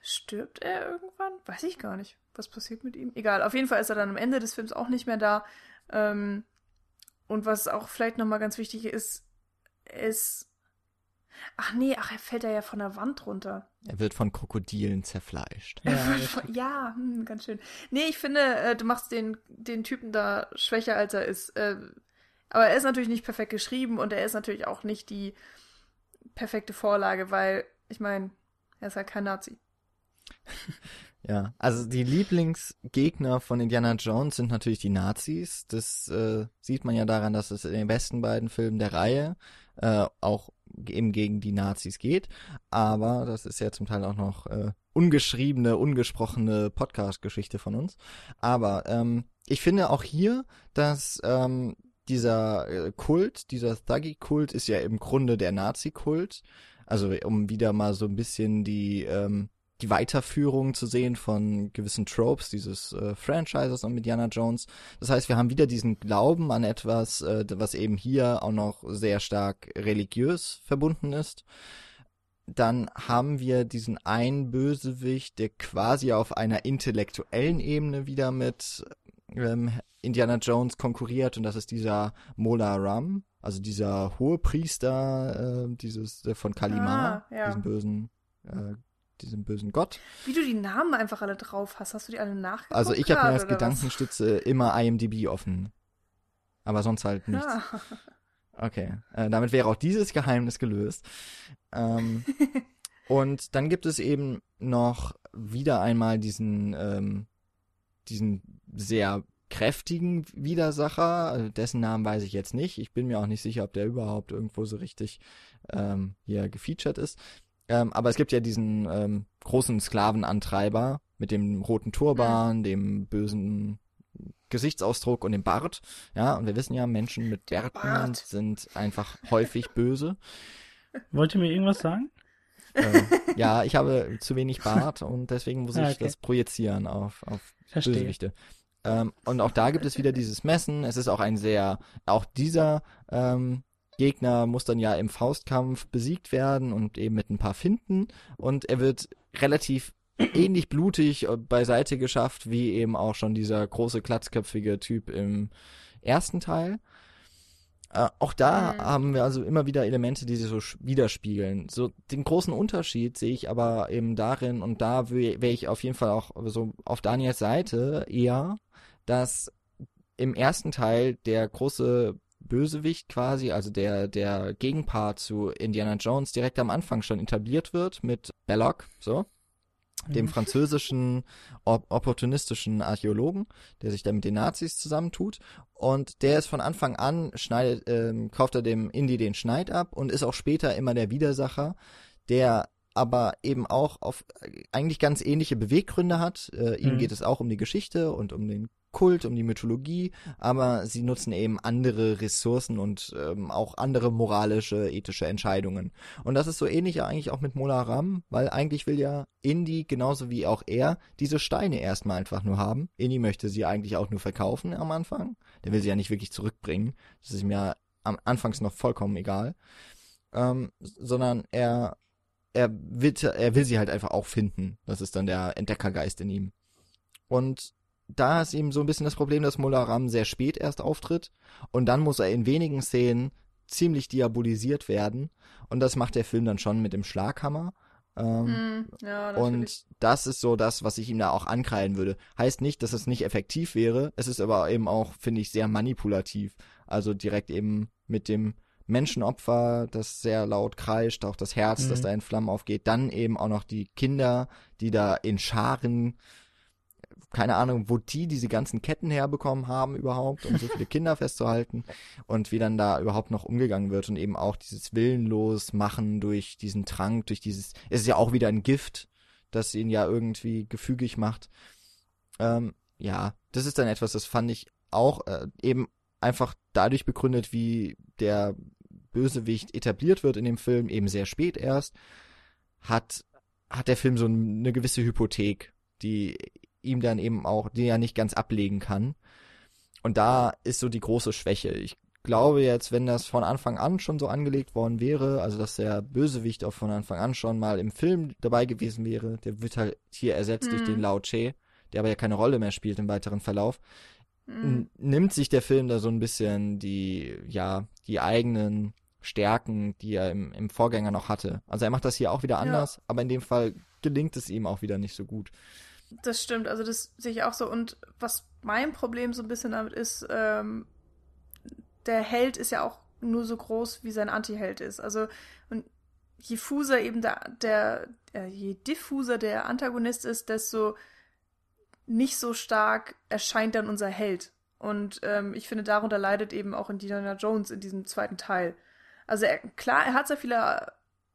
stirbt er irgendwann? Weiß ich gar nicht was passiert mit ihm? Egal, auf jeden Fall ist er dann am Ende des Films auch nicht mehr da. Ähm, und was auch vielleicht nochmal ganz wichtig ist, ist. Ach nee, ach, er fällt da ja von der Wand runter. Er wird von Krokodilen zerfleischt. Ja, ja hm, ganz schön. Nee, ich finde, äh, du machst den, den Typen da schwächer, als er ist. Äh, aber er ist natürlich nicht perfekt geschrieben und er ist natürlich auch nicht die perfekte Vorlage, weil, ich meine, er ist halt kein Nazi. Ja, also die Lieblingsgegner von Indiana Jones sind natürlich die Nazis. Das äh, sieht man ja daran, dass es in den besten beiden Filmen der Reihe äh, auch eben gegen die Nazis geht. Aber das ist ja zum Teil auch noch äh, ungeschriebene, ungesprochene Podcast-Geschichte von uns. Aber ähm, ich finde auch hier, dass ähm, dieser äh, Kult, dieser Thuggy-Kult ist ja im Grunde der Nazi-Kult. Also um wieder mal so ein bisschen die ähm, die Weiterführung zu sehen von gewissen Tropes dieses äh, Franchises und Indiana Jones. Das heißt, wir haben wieder diesen Glauben an etwas, äh, was eben hier auch noch sehr stark religiös verbunden ist. Dann haben wir diesen einen Bösewicht, der quasi auf einer intellektuellen Ebene wieder mit ähm, Indiana Jones konkurriert und das ist dieser Mola Ram, also dieser Hohepriester, äh, dieses von Kalima, ah, ja. diesen bösen äh, diesem bösen Gott. Wie du die Namen einfach alle drauf hast, hast du die alle nachgeguckt? Also ich habe mir als Gedankenstütze was? immer IMDb offen. Aber sonst halt nichts. Ah. Okay, äh, damit wäre auch dieses Geheimnis gelöst. Ähm, Und dann gibt es eben noch wieder einmal diesen, ähm, diesen sehr kräftigen Widersacher, also dessen Namen weiß ich jetzt nicht. Ich bin mir auch nicht sicher, ob der überhaupt irgendwo so richtig ähm, hier gefeatured ist. Ähm, aber es gibt ja diesen ähm, großen Sklavenantreiber mit dem roten Turban, dem bösen Gesichtsausdruck und dem Bart. Ja, und wir wissen ja, Menschen mit Bärten sind einfach häufig böse. Wollt ihr mir irgendwas sagen? Äh, ja, ich habe zu wenig Bart und deswegen muss ich okay. das projizieren auf, auf Bösewichte. Ähm, und auch da gibt es wieder dieses Messen. Es ist auch ein sehr, auch dieser ähm, Gegner muss dann ja im Faustkampf besiegt werden und eben mit ein paar Finden. Und er wird relativ ähnlich blutig beiseite geschafft, wie eben auch schon dieser große, klatzköpfige Typ im ersten Teil. Äh, auch da mhm. haben wir also immer wieder Elemente, die sich so widerspiegeln. So den großen Unterschied sehe ich aber eben darin, und da wäre ich auf jeden Fall auch so auf Daniels Seite eher, dass im ersten Teil der große Bösewicht quasi, also der, der Gegenpart zu Indiana Jones direkt am Anfang schon etabliert wird mit Belloc, so dem mhm. französischen op opportunistischen Archäologen, der sich da mit den Nazis zusammentut. Und der ist von Anfang an, schneidet, ähm, kauft er dem Indie den Schneid ab und ist auch später immer der Widersacher, der aber eben auch auf eigentlich ganz ähnliche Beweggründe hat. Äh, ihm mhm. geht es auch um die Geschichte und um den Kult, um die Mythologie, aber sie nutzen eben andere Ressourcen und ähm, auch andere moralische, ethische Entscheidungen. Und das ist so ähnlich ja eigentlich auch mit Mola Ram, weil eigentlich will ja Indy genauso wie auch er diese Steine erstmal einfach nur haben. Indy möchte sie eigentlich auch nur verkaufen am Anfang. Der will sie ja nicht wirklich zurückbringen. Das ist ihm ja am Anfangs noch vollkommen egal. Ähm, sondern er er will, er will sie halt einfach auch finden. Das ist dann der Entdeckergeist in ihm. Und da ist eben so ein bisschen das Problem, dass Molaram sehr spät erst auftritt und dann muss er in wenigen Szenen ziemlich diabolisiert werden und das macht der Film dann schon mit dem Schlaghammer. Ähm, mm, ja, und das ist so das, was ich ihm da auch ankreiden würde. Heißt nicht, dass es nicht effektiv wäre. Es ist aber eben auch, finde ich, sehr manipulativ. Also direkt eben mit dem Menschenopfer, das sehr laut kreischt, auch das Herz, mhm. das da in Flammen aufgeht. Dann eben auch noch die Kinder, die da in Scharen keine Ahnung, wo die diese ganzen Ketten herbekommen haben überhaupt, um so viele Kinder festzuhalten und wie dann da überhaupt noch umgegangen wird und eben auch dieses willenlos machen durch diesen Trank, durch dieses, es ist ja auch wieder ein Gift, das ihn ja irgendwie gefügig macht. Ähm, ja, das ist dann etwas, das fand ich auch äh, eben einfach dadurch begründet, wie der Bösewicht etabliert wird in dem Film, eben sehr spät erst, hat, hat der Film so eine gewisse Hypothek, die ihm dann eben auch, die er nicht ganz ablegen kann. Und da ist so die große Schwäche. Ich glaube jetzt, wenn das von Anfang an schon so angelegt worden wäre, also dass der Bösewicht auch von Anfang an schon mal im Film dabei gewesen wäre, der wird halt hier ersetzt mhm. durch den Lao Che, der aber ja keine Rolle mehr spielt im weiteren Verlauf, mhm. nimmt sich der Film da so ein bisschen die, ja, die eigenen Stärken, die er im, im Vorgänger noch hatte. Also er macht das hier auch wieder anders, ja. aber in dem Fall gelingt es ihm auch wieder nicht so gut. Das stimmt, also das sehe ich auch so. Und was mein Problem so ein bisschen damit ist, ähm, der Held ist ja auch nur so groß, wie sein Anti-Held ist. Also, und je fuser eben der, der äh, je diffuser der Antagonist ist, desto nicht so stark erscheint dann unser Held. Und ähm, ich finde, darunter leidet eben auch Indiana Jones in diesem zweiten Teil. Also er, klar, er hat sehr viele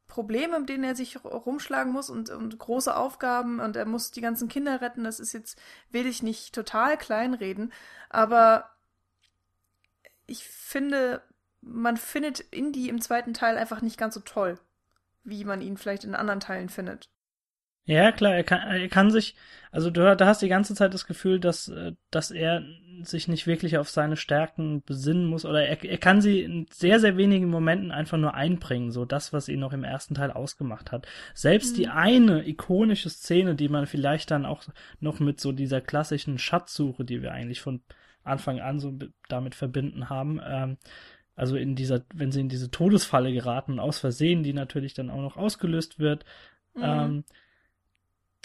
Probleme, mit denen er sich rumschlagen muss und, und große Aufgaben und er muss die ganzen Kinder retten. Das ist jetzt, will ich nicht total kleinreden, aber ich finde, man findet Indy im zweiten Teil einfach nicht ganz so toll, wie man ihn vielleicht in anderen Teilen findet. Ja, klar, er kann, er kann sich, also du da hast die ganze Zeit das Gefühl, dass, äh, dass er sich nicht wirklich auf seine Stärken besinnen muss oder er, er kann sie in sehr, sehr wenigen Momenten einfach nur einbringen, so das, was ihn noch im ersten Teil ausgemacht hat. Selbst mhm. die eine ikonische Szene, die man vielleicht dann auch noch mit so dieser klassischen Schatzsuche, die wir eigentlich von Anfang an so damit verbinden haben, ähm, also in dieser, wenn sie in diese Todesfalle geraten, aus Versehen, die natürlich dann auch noch ausgelöst wird, mhm. ähm,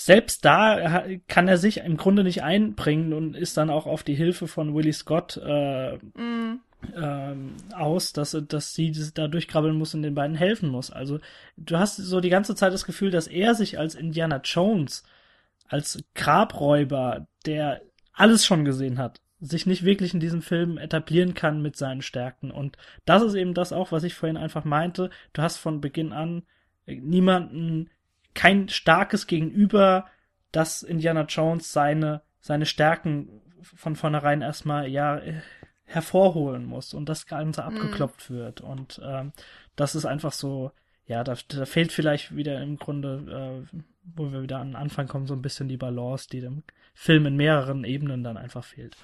selbst da kann er sich im Grunde nicht einbringen und ist dann auch auf die Hilfe von Willie Scott äh, mm. ähm, aus, dass, dass sie da durchkrabbeln muss und den beiden helfen muss. Also du hast so die ganze Zeit das Gefühl, dass er sich als Indiana Jones, als Grabräuber, der alles schon gesehen hat, sich nicht wirklich in diesem Film etablieren kann mit seinen Stärken. Und das ist eben das auch, was ich vorhin einfach meinte. Du hast von Beginn an niemanden, kein starkes Gegenüber, dass Indiana Jones seine, seine Stärken von vornherein erstmal, ja, hervorholen muss und das Ganze mhm. abgeklopft mm. wird. Und ähm, das ist einfach so, ja, da, da fehlt vielleicht wieder im Grunde, äh, wo wir wieder an den Anfang kommen, so ein bisschen die Balance, die dem Film in mehreren Ebenen dann einfach fehlt.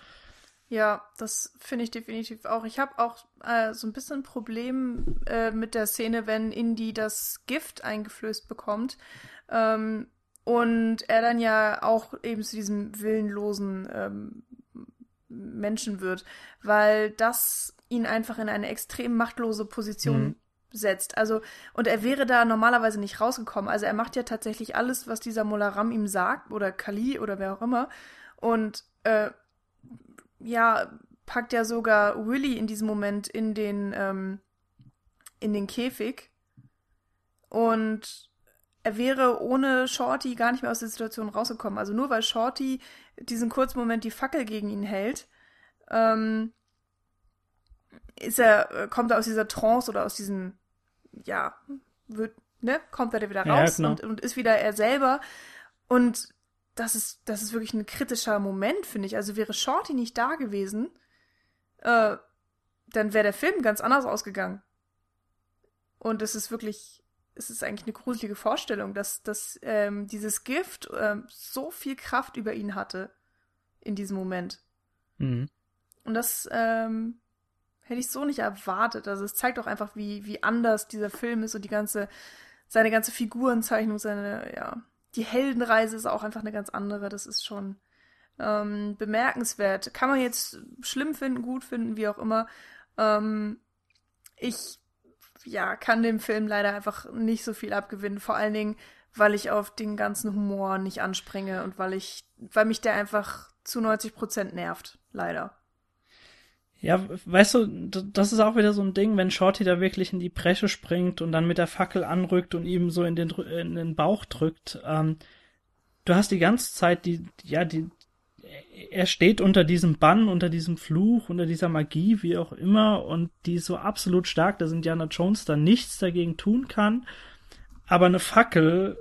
Ja, das finde ich definitiv auch. Ich habe auch äh, so ein bisschen ein Problem äh, mit der Szene, wenn Indy das Gift eingeflößt bekommt. Ähm, und er dann ja auch eben zu diesem willenlosen ähm, Menschen wird, weil das ihn einfach in eine extrem machtlose Position mhm. setzt. Also, und er wäre da normalerweise nicht rausgekommen. Also er macht ja tatsächlich alles, was dieser Molaram ihm sagt, oder Kali oder wer auch immer. Und äh, ja, packt ja sogar Willy in diesem Moment in den, ähm, in den Käfig. Und er wäre ohne Shorty gar nicht mehr aus der Situation rausgekommen. Also nur weil Shorty diesen kurzen Moment die Fackel gegen ihn hält, ähm, ist er, äh, kommt er aus dieser Trance oder aus diesem, ja, wird, ne, kommt er wieder raus ja, genau. und, und ist wieder er selber. Und das ist, das ist wirklich ein kritischer Moment, finde ich. Also wäre Shorty nicht da gewesen, äh, dann wäre der Film ganz anders ausgegangen. Und es ist wirklich, es ist eigentlich eine gruselige Vorstellung, dass, dass ähm, dieses Gift ähm, so viel Kraft über ihn hatte in diesem Moment. Mhm. Und das ähm, hätte ich so nicht erwartet. Also es zeigt auch einfach, wie, wie anders dieser Film ist und die ganze, seine ganze Figurenzeichnung, seine, ja, die Heldenreise ist auch einfach eine ganz andere. Das ist schon ähm, bemerkenswert. Kann man jetzt schlimm finden, gut finden, wie auch immer. Ähm, ich ja, kann dem Film leider einfach nicht so viel abgewinnen. Vor allen Dingen, weil ich auf den ganzen Humor nicht anspringe und weil ich, weil mich der einfach zu 90 Prozent nervt. Leider. Ja, weißt du, das ist auch wieder so ein Ding, wenn Shorty da wirklich in die Bresche springt und dann mit der Fackel anrückt und ihm so in den, in den Bauch drückt. Ähm, du hast die ganze Zeit die, ja, die, er steht unter diesem Bann, unter diesem Fluch, unter dieser Magie, wie auch immer, und die ist so absolut stark, dass Indiana Jones da nichts dagegen tun kann. Aber eine Fackel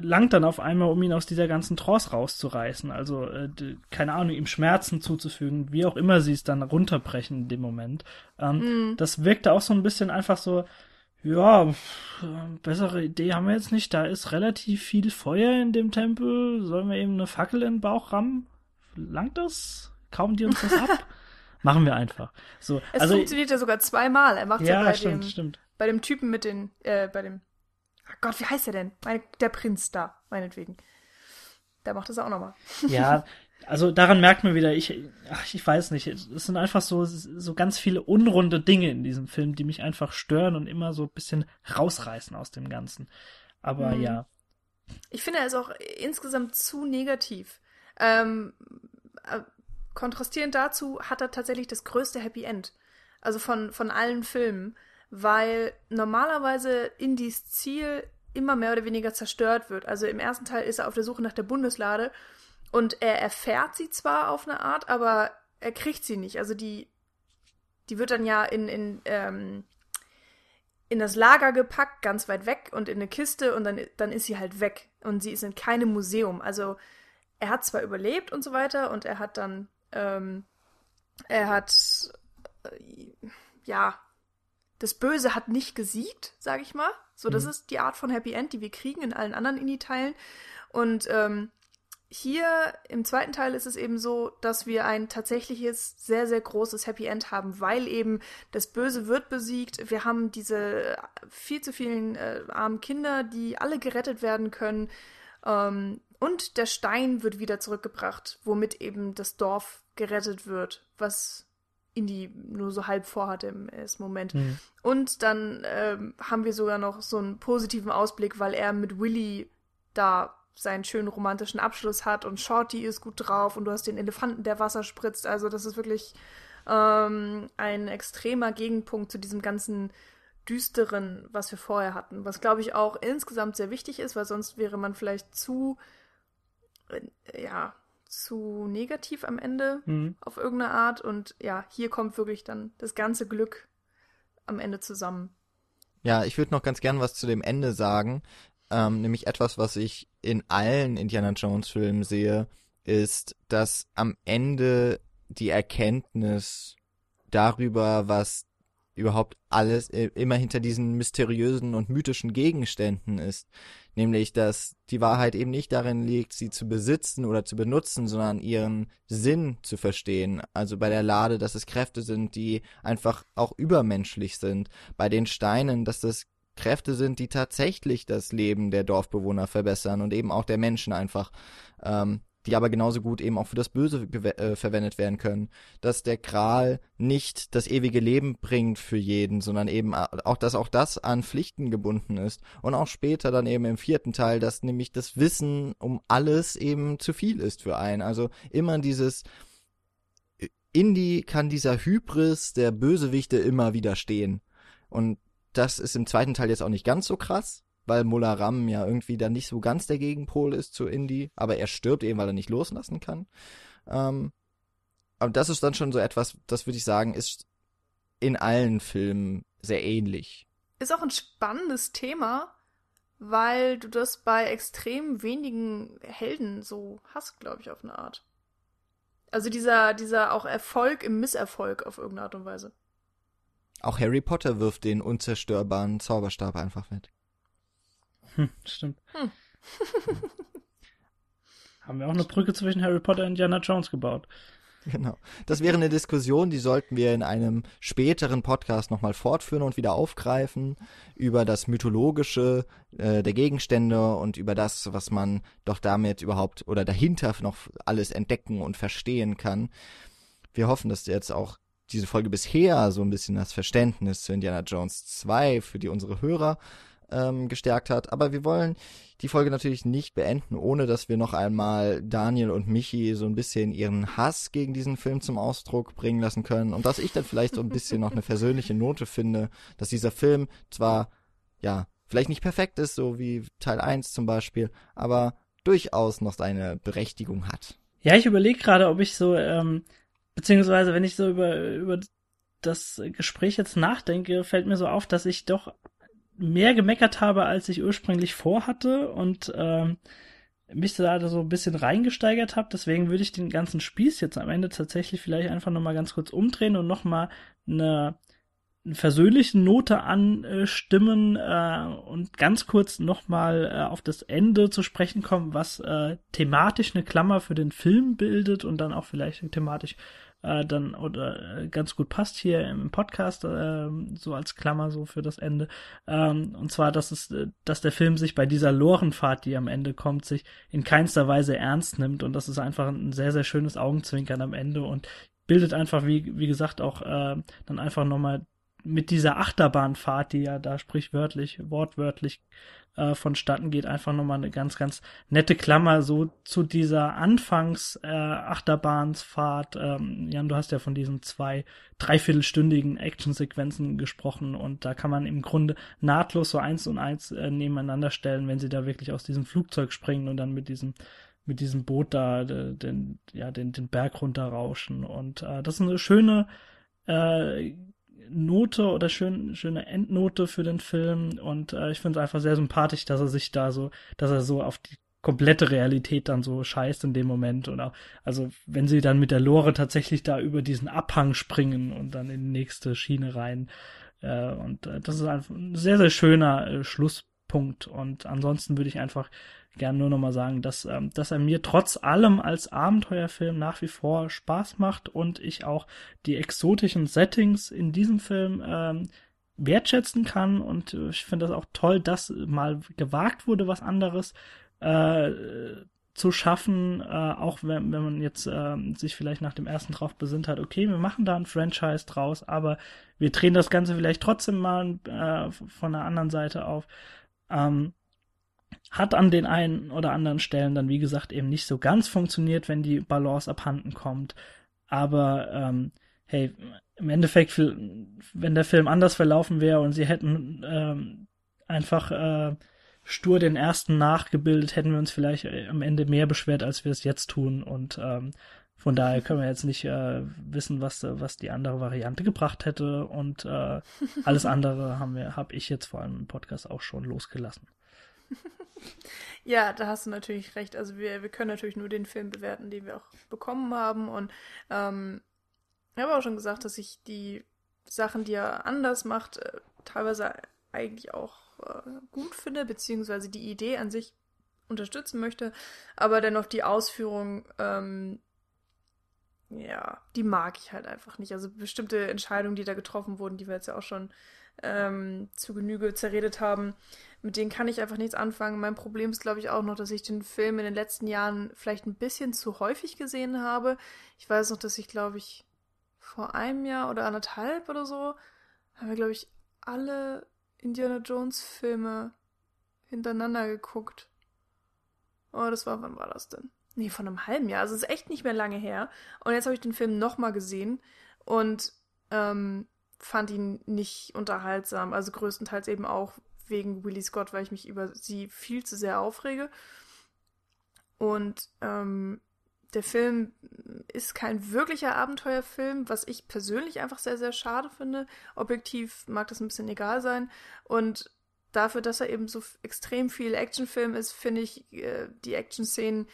langt dann auf einmal, um ihn aus dieser ganzen Trance rauszureißen. Also, äh, keine Ahnung, ihm Schmerzen zuzufügen, wie auch immer sie es dann runterbrechen in dem Moment. Ähm, mm. Das wirkte auch so ein bisschen einfach so, ja, bessere Idee haben wir jetzt nicht. Da ist relativ viel Feuer in dem Tempel. Sollen wir eben eine Fackel in den Bauch rammen? Langt das? Kaufen die uns das ab? Machen wir einfach. So, es also, funktioniert ja sogar zweimal. Er macht ja, ja bei, stimmt, dem, stimmt. bei dem Typen mit den, äh, bei dem Ach Gott, wie heißt der denn? Meine, der Prinz da, meinetwegen. Der macht das auch nochmal. Ja, also daran merkt man wieder, ich, ach, ich weiß nicht, es sind einfach so, so ganz viele unrunde Dinge in diesem Film, die mich einfach stören und immer so ein bisschen rausreißen aus dem Ganzen. Aber mhm. ja. Ich finde, er ist auch insgesamt zu negativ. Ähm, äh, kontrastierend dazu hat er tatsächlich das größte Happy End. Also von, von allen Filmen weil normalerweise Indies Ziel immer mehr oder weniger zerstört wird. Also im ersten Teil ist er auf der Suche nach der Bundeslade und er erfährt sie zwar auf eine Art, aber er kriegt sie nicht. Also die, die wird dann ja in, in, ähm, in das Lager gepackt, ganz weit weg und in eine Kiste und dann, dann ist sie halt weg und sie ist in keinem Museum. Also er hat zwar überlebt und so weiter und er hat dann, ähm, er hat, äh, ja, das Böse hat nicht gesiegt, sag ich mal. So, das mhm. ist die Art von Happy End, die wir kriegen in allen anderen Indie-Teilen. Und ähm, hier im zweiten Teil ist es eben so, dass wir ein tatsächliches, sehr, sehr großes Happy End haben, weil eben das Böse wird besiegt. Wir haben diese viel zu vielen äh, armen Kinder, die alle gerettet werden können. Ähm, und der Stein wird wieder zurückgebracht, womit eben das Dorf gerettet wird, was Indie nur so halb vorhatte im ersten Moment. Mhm. Und dann ähm, haben wir sogar noch so einen positiven Ausblick, weil er mit Willy da seinen schönen romantischen Abschluss hat und Shorty ist gut drauf und du hast den Elefanten, der Wasser spritzt. Also das ist wirklich ähm, ein extremer Gegenpunkt zu diesem ganzen düsteren, was wir vorher hatten. Was glaube ich auch insgesamt sehr wichtig ist, weil sonst wäre man vielleicht zu, äh, ja, zu negativ am Ende mhm. auf irgendeine Art. Und ja, hier kommt wirklich dann das ganze Glück am Ende zusammen. Ja, ich würde noch ganz gern was zu dem Ende sagen. Ähm, nämlich etwas, was ich in allen Indiana Jones Filmen sehe, ist, dass am Ende die Erkenntnis darüber, was überhaupt alles immer hinter diesen mysteriösen und mythischen Gegenständen ist. Nämlich, dass die Wahrheit eben nicht darin liegt, sie zu besitzen oder zu benutzen, sondern ihren Sinn zu verstehen. Also bei der Lade, dass es Kräfte sind, die einfach auch übermenschlich sind. Bei den Steinen, dass das Kräfte sind, die tatsächlich das Leben der Dorfbewohner verbessern und eben auch der Menschen einfach. Ähm, die aber genauso gut eben auch für das Böse äh, verwendet werden können. Dass der Kral nicht das ewige Leben bringt für jeden, sondern eben auch, dass auch das an Pflichten gebunden ist. Und auch später dann eben im vierten Teil, dass nämlich das Wissen um alles eben zu viel ist für einen. Also immer dieses, Indie kann dieser Hybris der Bösewichte immer widerstehen. Und das ist im zweiten Teil jetzt auch nicht ganz so krass, weil Molaram ja irgendwie dann nicht so ganz der Gegenpol ist zu Indy, aber er stirbt eben, weil er nicht loslassen kann. Ähm, aber das ist dann schon so etwas, das würde ich sagen, ist in allen Filmen sehr ähnlich. Ist auch ein spannendes Thema, weil du das bei extrem wenigen Helden so hast, glaube ich, auf eine Art. Also dieser, dieser auch Erfolg im Misserfolg auf irgendeine Art und Weise. Auch Harry Potter wirft den unzerstörbaren Zauberstab einfach mit. Hm, stimmt. Hm. Haben wir auch eine Brücke zwischen Harry Potter und Indiana Jones gebaut. Genau. Das wäre eine Diskussion, die sollten wir in einem späteren Podcast nochmal fortführen und wieder aufgreifen über das Mythologische äh, der Gegenstände und über das, was man doch damit überhaupt oder dahinter noch alles entdecken und verstehen kann. Wir hoffen, dass jetzt auch diese Folge bisher so ein bisschen das Verständnis zu Indiana Jones 2 für die unsere Hörer ähm, gestärkt hat. Aber wir wollen die Folge natürlich nicht beenden, ohne dass wir noch einmal Daniel und Michi so ein bisschen ihren Hass gegen diesen Film zum Ausdruck bringen lassen können. Und dass ich dann vielleicht so ein bisschen noch eine versöhnliche Note finde, dass dieser Film zwar, ja, vielleicht nicht perfekt ist, so wie Teil 1 zum Beispiel, aber durchaus noch seine Berechtigung hat. Ja, ich überlege gerade, ob ich so, ähm, beziehungsweise wenn ich so über, über das Gespräch jetzt nachdenke, fällt mir so auf, dass ich doch mehr gemeckert habe, als ich ursprünglich vorhatte und ähm, mich da so ein bisschen reingesteigert habe. Deswegen würde ich den ganzen Spieß jetzt am Ende tatsächlich vielleicht einfach nochmal ganz kurz umdrehen und nochmal eine, eine versöhnliche Note anstimmen äh, und ganz kurz nochmal äh, auf das Ende zu sprechen kommen, was äh, thematisch eine Klammer für den Film bildet und dann auch vielleicht thematisch äh, dann oder äh, ganz gut passt hier im Podcast, äh, so als Klammer so für das Ende. Ähm, und zwar, dass es, äh, dass der Film sich bei dieser Lorenfahrt, die am Ende kommt, sich in keinster Weise ernst nimmt und das ist einfach ein sehr, sehr schönes Augenzwinkern am Ende und bildet einfach, wie, wie gesagt, auch äh, dann einfach nochmal mit dieser Achterbahnfahrt, die ja da sprichwörtlich, wortwörtlich äh, vonstatten geht, einfach nochmal eine ganz, ganz nette Klammer so zu dieser Anfangs äh. Ähm, Jan, du hast ja von diesen zwei dreiviertelstündigen Actionsequenzen gesprochen und da kann man im Grunde nahtlos so eins und eins äh, nebeneinander stellen, wenn sie da wirklich aus diesem Flugzeug springen und dann mit diesem mit diesem Boot da den, ja, den, den Berg runterrauschen. Und äh, das ist eine schöne äh, Note oder schön, schöne Endnote für den Film. Und äh, ich finde es einfach sehr sympathisch, dass er sich da so, dass er so auf die komplette Realität dann so scheißt in dem Moment. Und auch, also wenn sie dann mit der Lore tatsächlich da über diesen Abhang springen und dann in die nächste Schiene rein äh, und äh, das ist einfach ein sehr, sehr schöner äh, Schlusspunkt und ansonsten würde ich einfach gerne nur nochmal sagen, dass, ähm, dass er mir trotz allem als Abenteuerfilm nach wie vor Spaß macht und ich auch die exotischen Settings in diesem Film ähm, wertschätzen kann und ich finde das auch toll, dass mal gewagt wurde, was anderes äh, zu schaffen, äh, auch wenn, wenn man jetzt äh, sich vielleicht nach dem ersten drauf besinnt hat, okay, wir machen da ein Franchise draus, aber wir drehen das Ganze vielleicht trotzdem mal äh, von der anderen Seite auf. Ähm, hat an den einen oder anderen Stellen dann, wie gesagt, eben nicht so ganz funktioniert, wenn die Balance abhanden kommt. Aber ähm, hey, im Endeffekt, wenn der Film anders verlaufen wäre und sie hätten ähm, einfach äh, stur den ersten nachgebildet, hätten wir uns vielleicht äh, am Ende mehr beschwert, als wir es jetzt tun. Und ähm, von daher können wir jetzt nicht äh, wissen, was, was die andere Variante gebracht hätte. Und äh, alles andere haben wir, habe ich jetzt vor allem im Podcast auch schon losgelassen. Ja, da hast du natürlich recht. Also wir, wir können natürlich nur den Film bewerten, den wir auch bekommen haben. Und ähm, ich habe auch schon gesagt, dass ich die Sachen, die er anders macht, äh, teilweise eigentlich auch äh, gut finde, beziehungsweise die Idee an sich unterstützen möchte. Aber dennoch die Ausführung, ähm, ja, die mag ich halt einfach nicht. Also bestimmte Entscheidungen, die da getroffen wurden, die wir jetzt ja auch schon ähm, zu Genüge zerredet haben, mit denen kann ich einfach nichts anfangen. Mein Problem ist, glaube ich, auch noch, dass ich den Film in den letzten Jahren vielleicht ein bisschen zu häufig gesehen habe. Ich weiß noch, dass ich, glaube ich, vor einem Jahr oder anderthalb oder so, haben wir, glaube ich, alle Indiana Jones Filme hintereinander geguckt. Oh, das war, wann war das denn? Nee, von einem halben Jahr. Also es ist echt nicht mehr lange her. Und jetzt habe ich den Film nochmal gesehen und ähm, fand ihn nicht unterhaltsam. Also größtenteils eben auch wegen Willie Scott, weil ich mich über sie viel zu sehr aufrege. Und ähm, der Film ist kein wirklicher Abenteuerfilm, was ich persönlich einfach sehr, sehr schade finde. Objektiv mag das ein bisschen egal sein. Und dafür, dass er eben so extrem viel Actionfilm ist, finde ich, äh, die Action-Szenen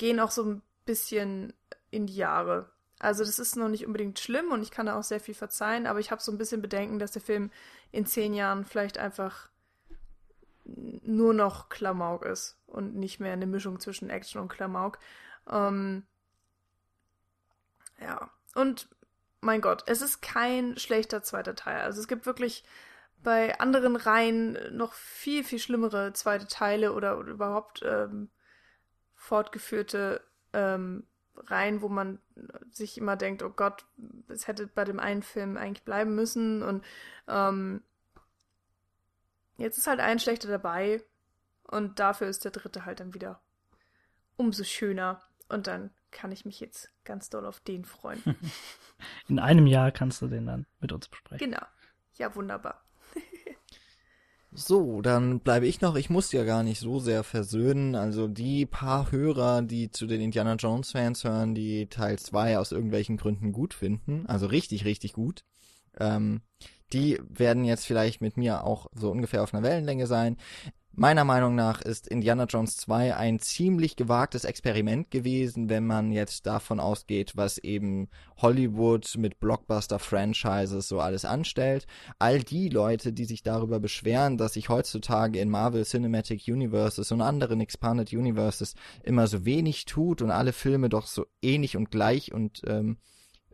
gehen auch so ein bisschen in die Jahre. Also das ist noch nicht unbedingt schlimm und ich kann da auch sehr viel verzeihen, aber ich habe so ein bisschen Bedenken, dass der Film in zehn Jahren vielleicht einfach nur noch Klamauk ist und nicht mehr eine Mischung zwischen Action und Klamauk. Ähm, ja, und mein Gott, es ist kein schlechter zweiter Teil. Also es gibt wirklich bei anderen Reihen noch viel, viel schlimmere zweite Teile oder, überhaupt ähm, fortgeführte ähm, Reihen, wo man sich immer denkt, oh Gott, es hätte bei dem einen Film eigentlich bleiben müssen. Und ähm, jetzt ist halt ein schlechter dabei und dafür ist der dritte halt dann wieder umso schöner. Und dann kann ich mich jetzt ganz doll auf den freuen. In einem Jahr kannst du den dann mit uns besprechen. Genau. Ja, wunderbar. So, dann bleibe ich noch. Ich muss ja gar nicht so sehr versöhnen. Also die paar Hörer, die zu den Indiana Jones Fans hören, die Teil 2 aus irgendwelchen Gründen gut finden, also richtig, richtig gut, ähm, die werden jetzt vielleicht mit mir auch so ungefähr auf einer Wellenlänge sein. Meiner Meinung nach ist Indiana Jones 2 ein ziemlich gewagtes Experiment gewesen, wenn man jetzt davon ausgeht, was eben Hollywood mit Blockbuster-Franchises so alles anstellt. All die Leute, die sich darüber beschweren, dass sich heutzutage in Marvel Cinematic Universes und anderen Expanded Universes immer so wenig tut und alle Filme doch so ähnlich und gleich und ähm,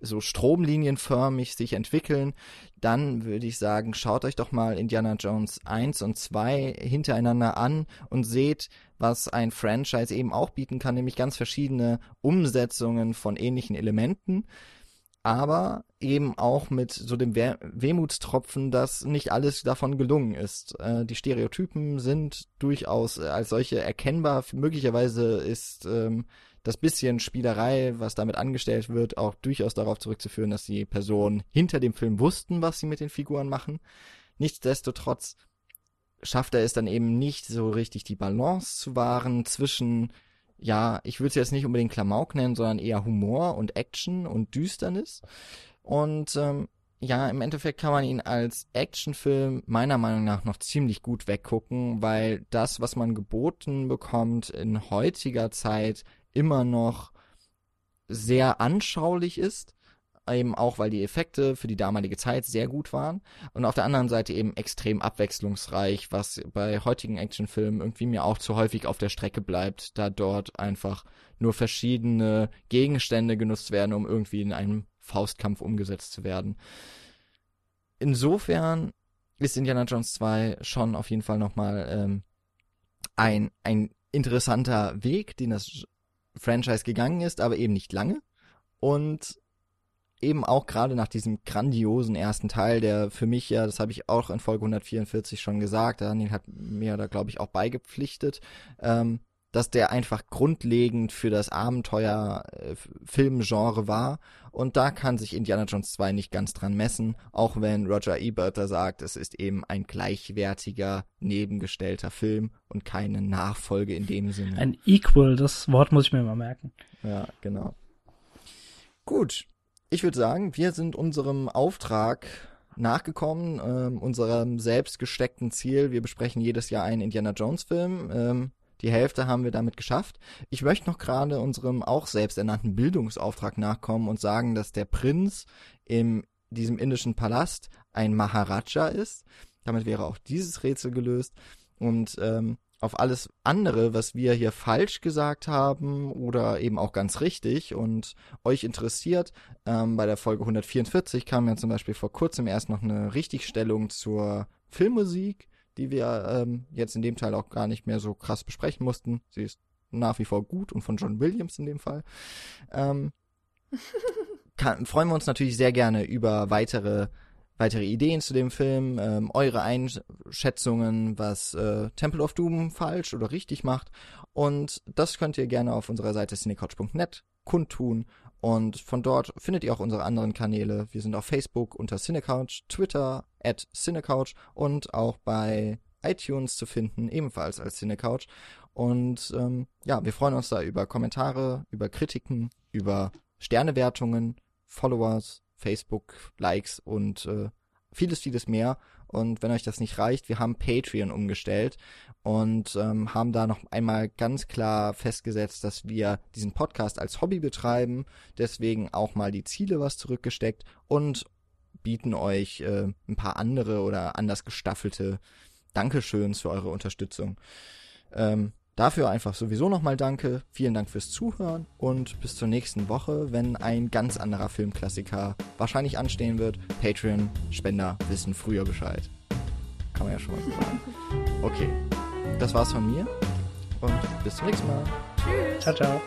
so stromlinienförmig sich entwickeln, dann würde ich sagen, schaut euch doch mal Indiana Jones 1 und 2 hintereinander an und seht, was ein Franchise eben auch bieten kann, nämlich ganz verschiedene Umsetzungen von ähnlichen Elementen, aber eben auch mit so dem Weh Wehmutstropfen, dass nicht alles davon gelungen ist. Äh, die Stereotypen sind durchaus als solche erkennbar. Möglicherweise ist ähm, das bisschen Spielerei, was damit angestellt wird, auch durchaus darauf zurückzuführen, dass die Personen hinter dem Film wussten, was sie mit den Figuren machen. Nichtsdestotrotz schafft er es dann eben nicht so richtig die Balance zu wahren zwischen, ja, ich würde es jetzt nicht unbedingt Klamauk nennen, sondern eher Humor und Action und Düsternis. Und ähm, ja, im Endeffekt kann man ihn als Actionfilm meiner Meinung nach noch ziemlich gut weggucken, weil das, was man geboten bekommt in heutiger Zeit, immer noch sehr anschaulich ist, eben auch weil die Effekte für die damalige Zeit sehr gut waren und auf der anderen Seite eben extrem abwechslungsreich, was bei heutigen Actionfilmen irgendwie mir auch zu häufig auf der Strecke bleibt, da dort einfach nur verschiedene Gegenstände genutzt werden, um irgendwie in einem Faustkampf umgesetzt zu werden. Insofern ist Indiana Jones 2 schon auf jeden Fall nochmal ähm, ein, ein interessanter Weg, den das Franchise gegangen ist, aber eben nicht lange. Und eben auch gerade nach diesem grandiosen ersten Teil, der für mich ja, das habe ich auch in Folge 144 schon gesagt, Daniel hat mir da, glaube ich, auch beigepflichtet, ähm, dass der einfach grundlegend für das Abenteuer-Filmgenre äh, war. Und da kann sich Indiana Jones 2 nicht ganz dran messen, auch wenn Roger Ebert da sagt, es ist eben ein gleichwertiger, nebengestellter Film und keine Nachfolge in dem Sinne. Ein Equal, das Wort muss ich mir mal merken. Ja, genau. Gut, ich würde sagen, wir sind unserem Auftrag nachgekommen, ähm, unserem selbst gesteckten Ziel. Wir besprechen jedes Jahr einen Indiana Jones Film. Ähm, die Hälfte haben wir damit geschafft. Ich möchte noch gerade unserem auch selbsternannten Bildungsauftrag nachkommen und sagen, dass der Prinz in diesem indischen Palast ein Maharaja ist. Damit wäre auch dieses Rätsel gelöst. Und ähm, auf alles andere, was wir hier falsch gesagt haben oder eben auch ganz richtig und euch interessiert, ähm, bei der Folge 144 kam ja zum Beispiel vor kurzem erst noch eine Richtigstellung zur Filmmusik die wir ähm, jetzt in dem Teil auch gar nicht mehr so krass besprechen mussten. Sie ist nach wie vor gut und von John Williams in dem Fall. Ähm, kann, freuen wir uns natürlich sehr gerne über weitere weitere Ideen zu dem Film, ähm, eure Einschätzungen, was äh, Temple of Doom falsch oder richtig macht. Und das könnt ihr gerne auf unserer Seite cinecouch.net kundtun und von dort findet ihr auch unsere anderen Kanäle. Wir sind auf Facebook unter Cinecouch, Twitter at Cinecouch und auch bei iTunes zu finden, ebenfalls als Cinecouch. Und ähm, ja, wir freuen uns da über Kommentare, über Kritiken, über Sternewertungen, Followers, Facebook, Likes und äh, vieles, vieles mehr. Und wenn euch das nicht reicht, wir haben Patreon umgestellt und ähm, haben da noch einmal ganz klar festgesetzt, dass wir diesen Podcast als Hobby betreiben, deswegen auch mal die Ziele was zurückgesteckt und bieten euch äh, ein paar andere oder anders gestaffelte Dankeschöns für eure Unterstützung. Ähm, Dafür einfach sowieso nochmal danke. Vielen Dank fürs Zuhören und bis zur nächsten Woche, wenn ein ganz anderer Filmklassiker wahrscheinlich anstehen wird. Patreon-Spender wissen früher Bescheid. Kann man ja schon mal so sagen. Okay, das war's von mir und bis zum nächsten Mal. Tschüss. Ciao, ciao.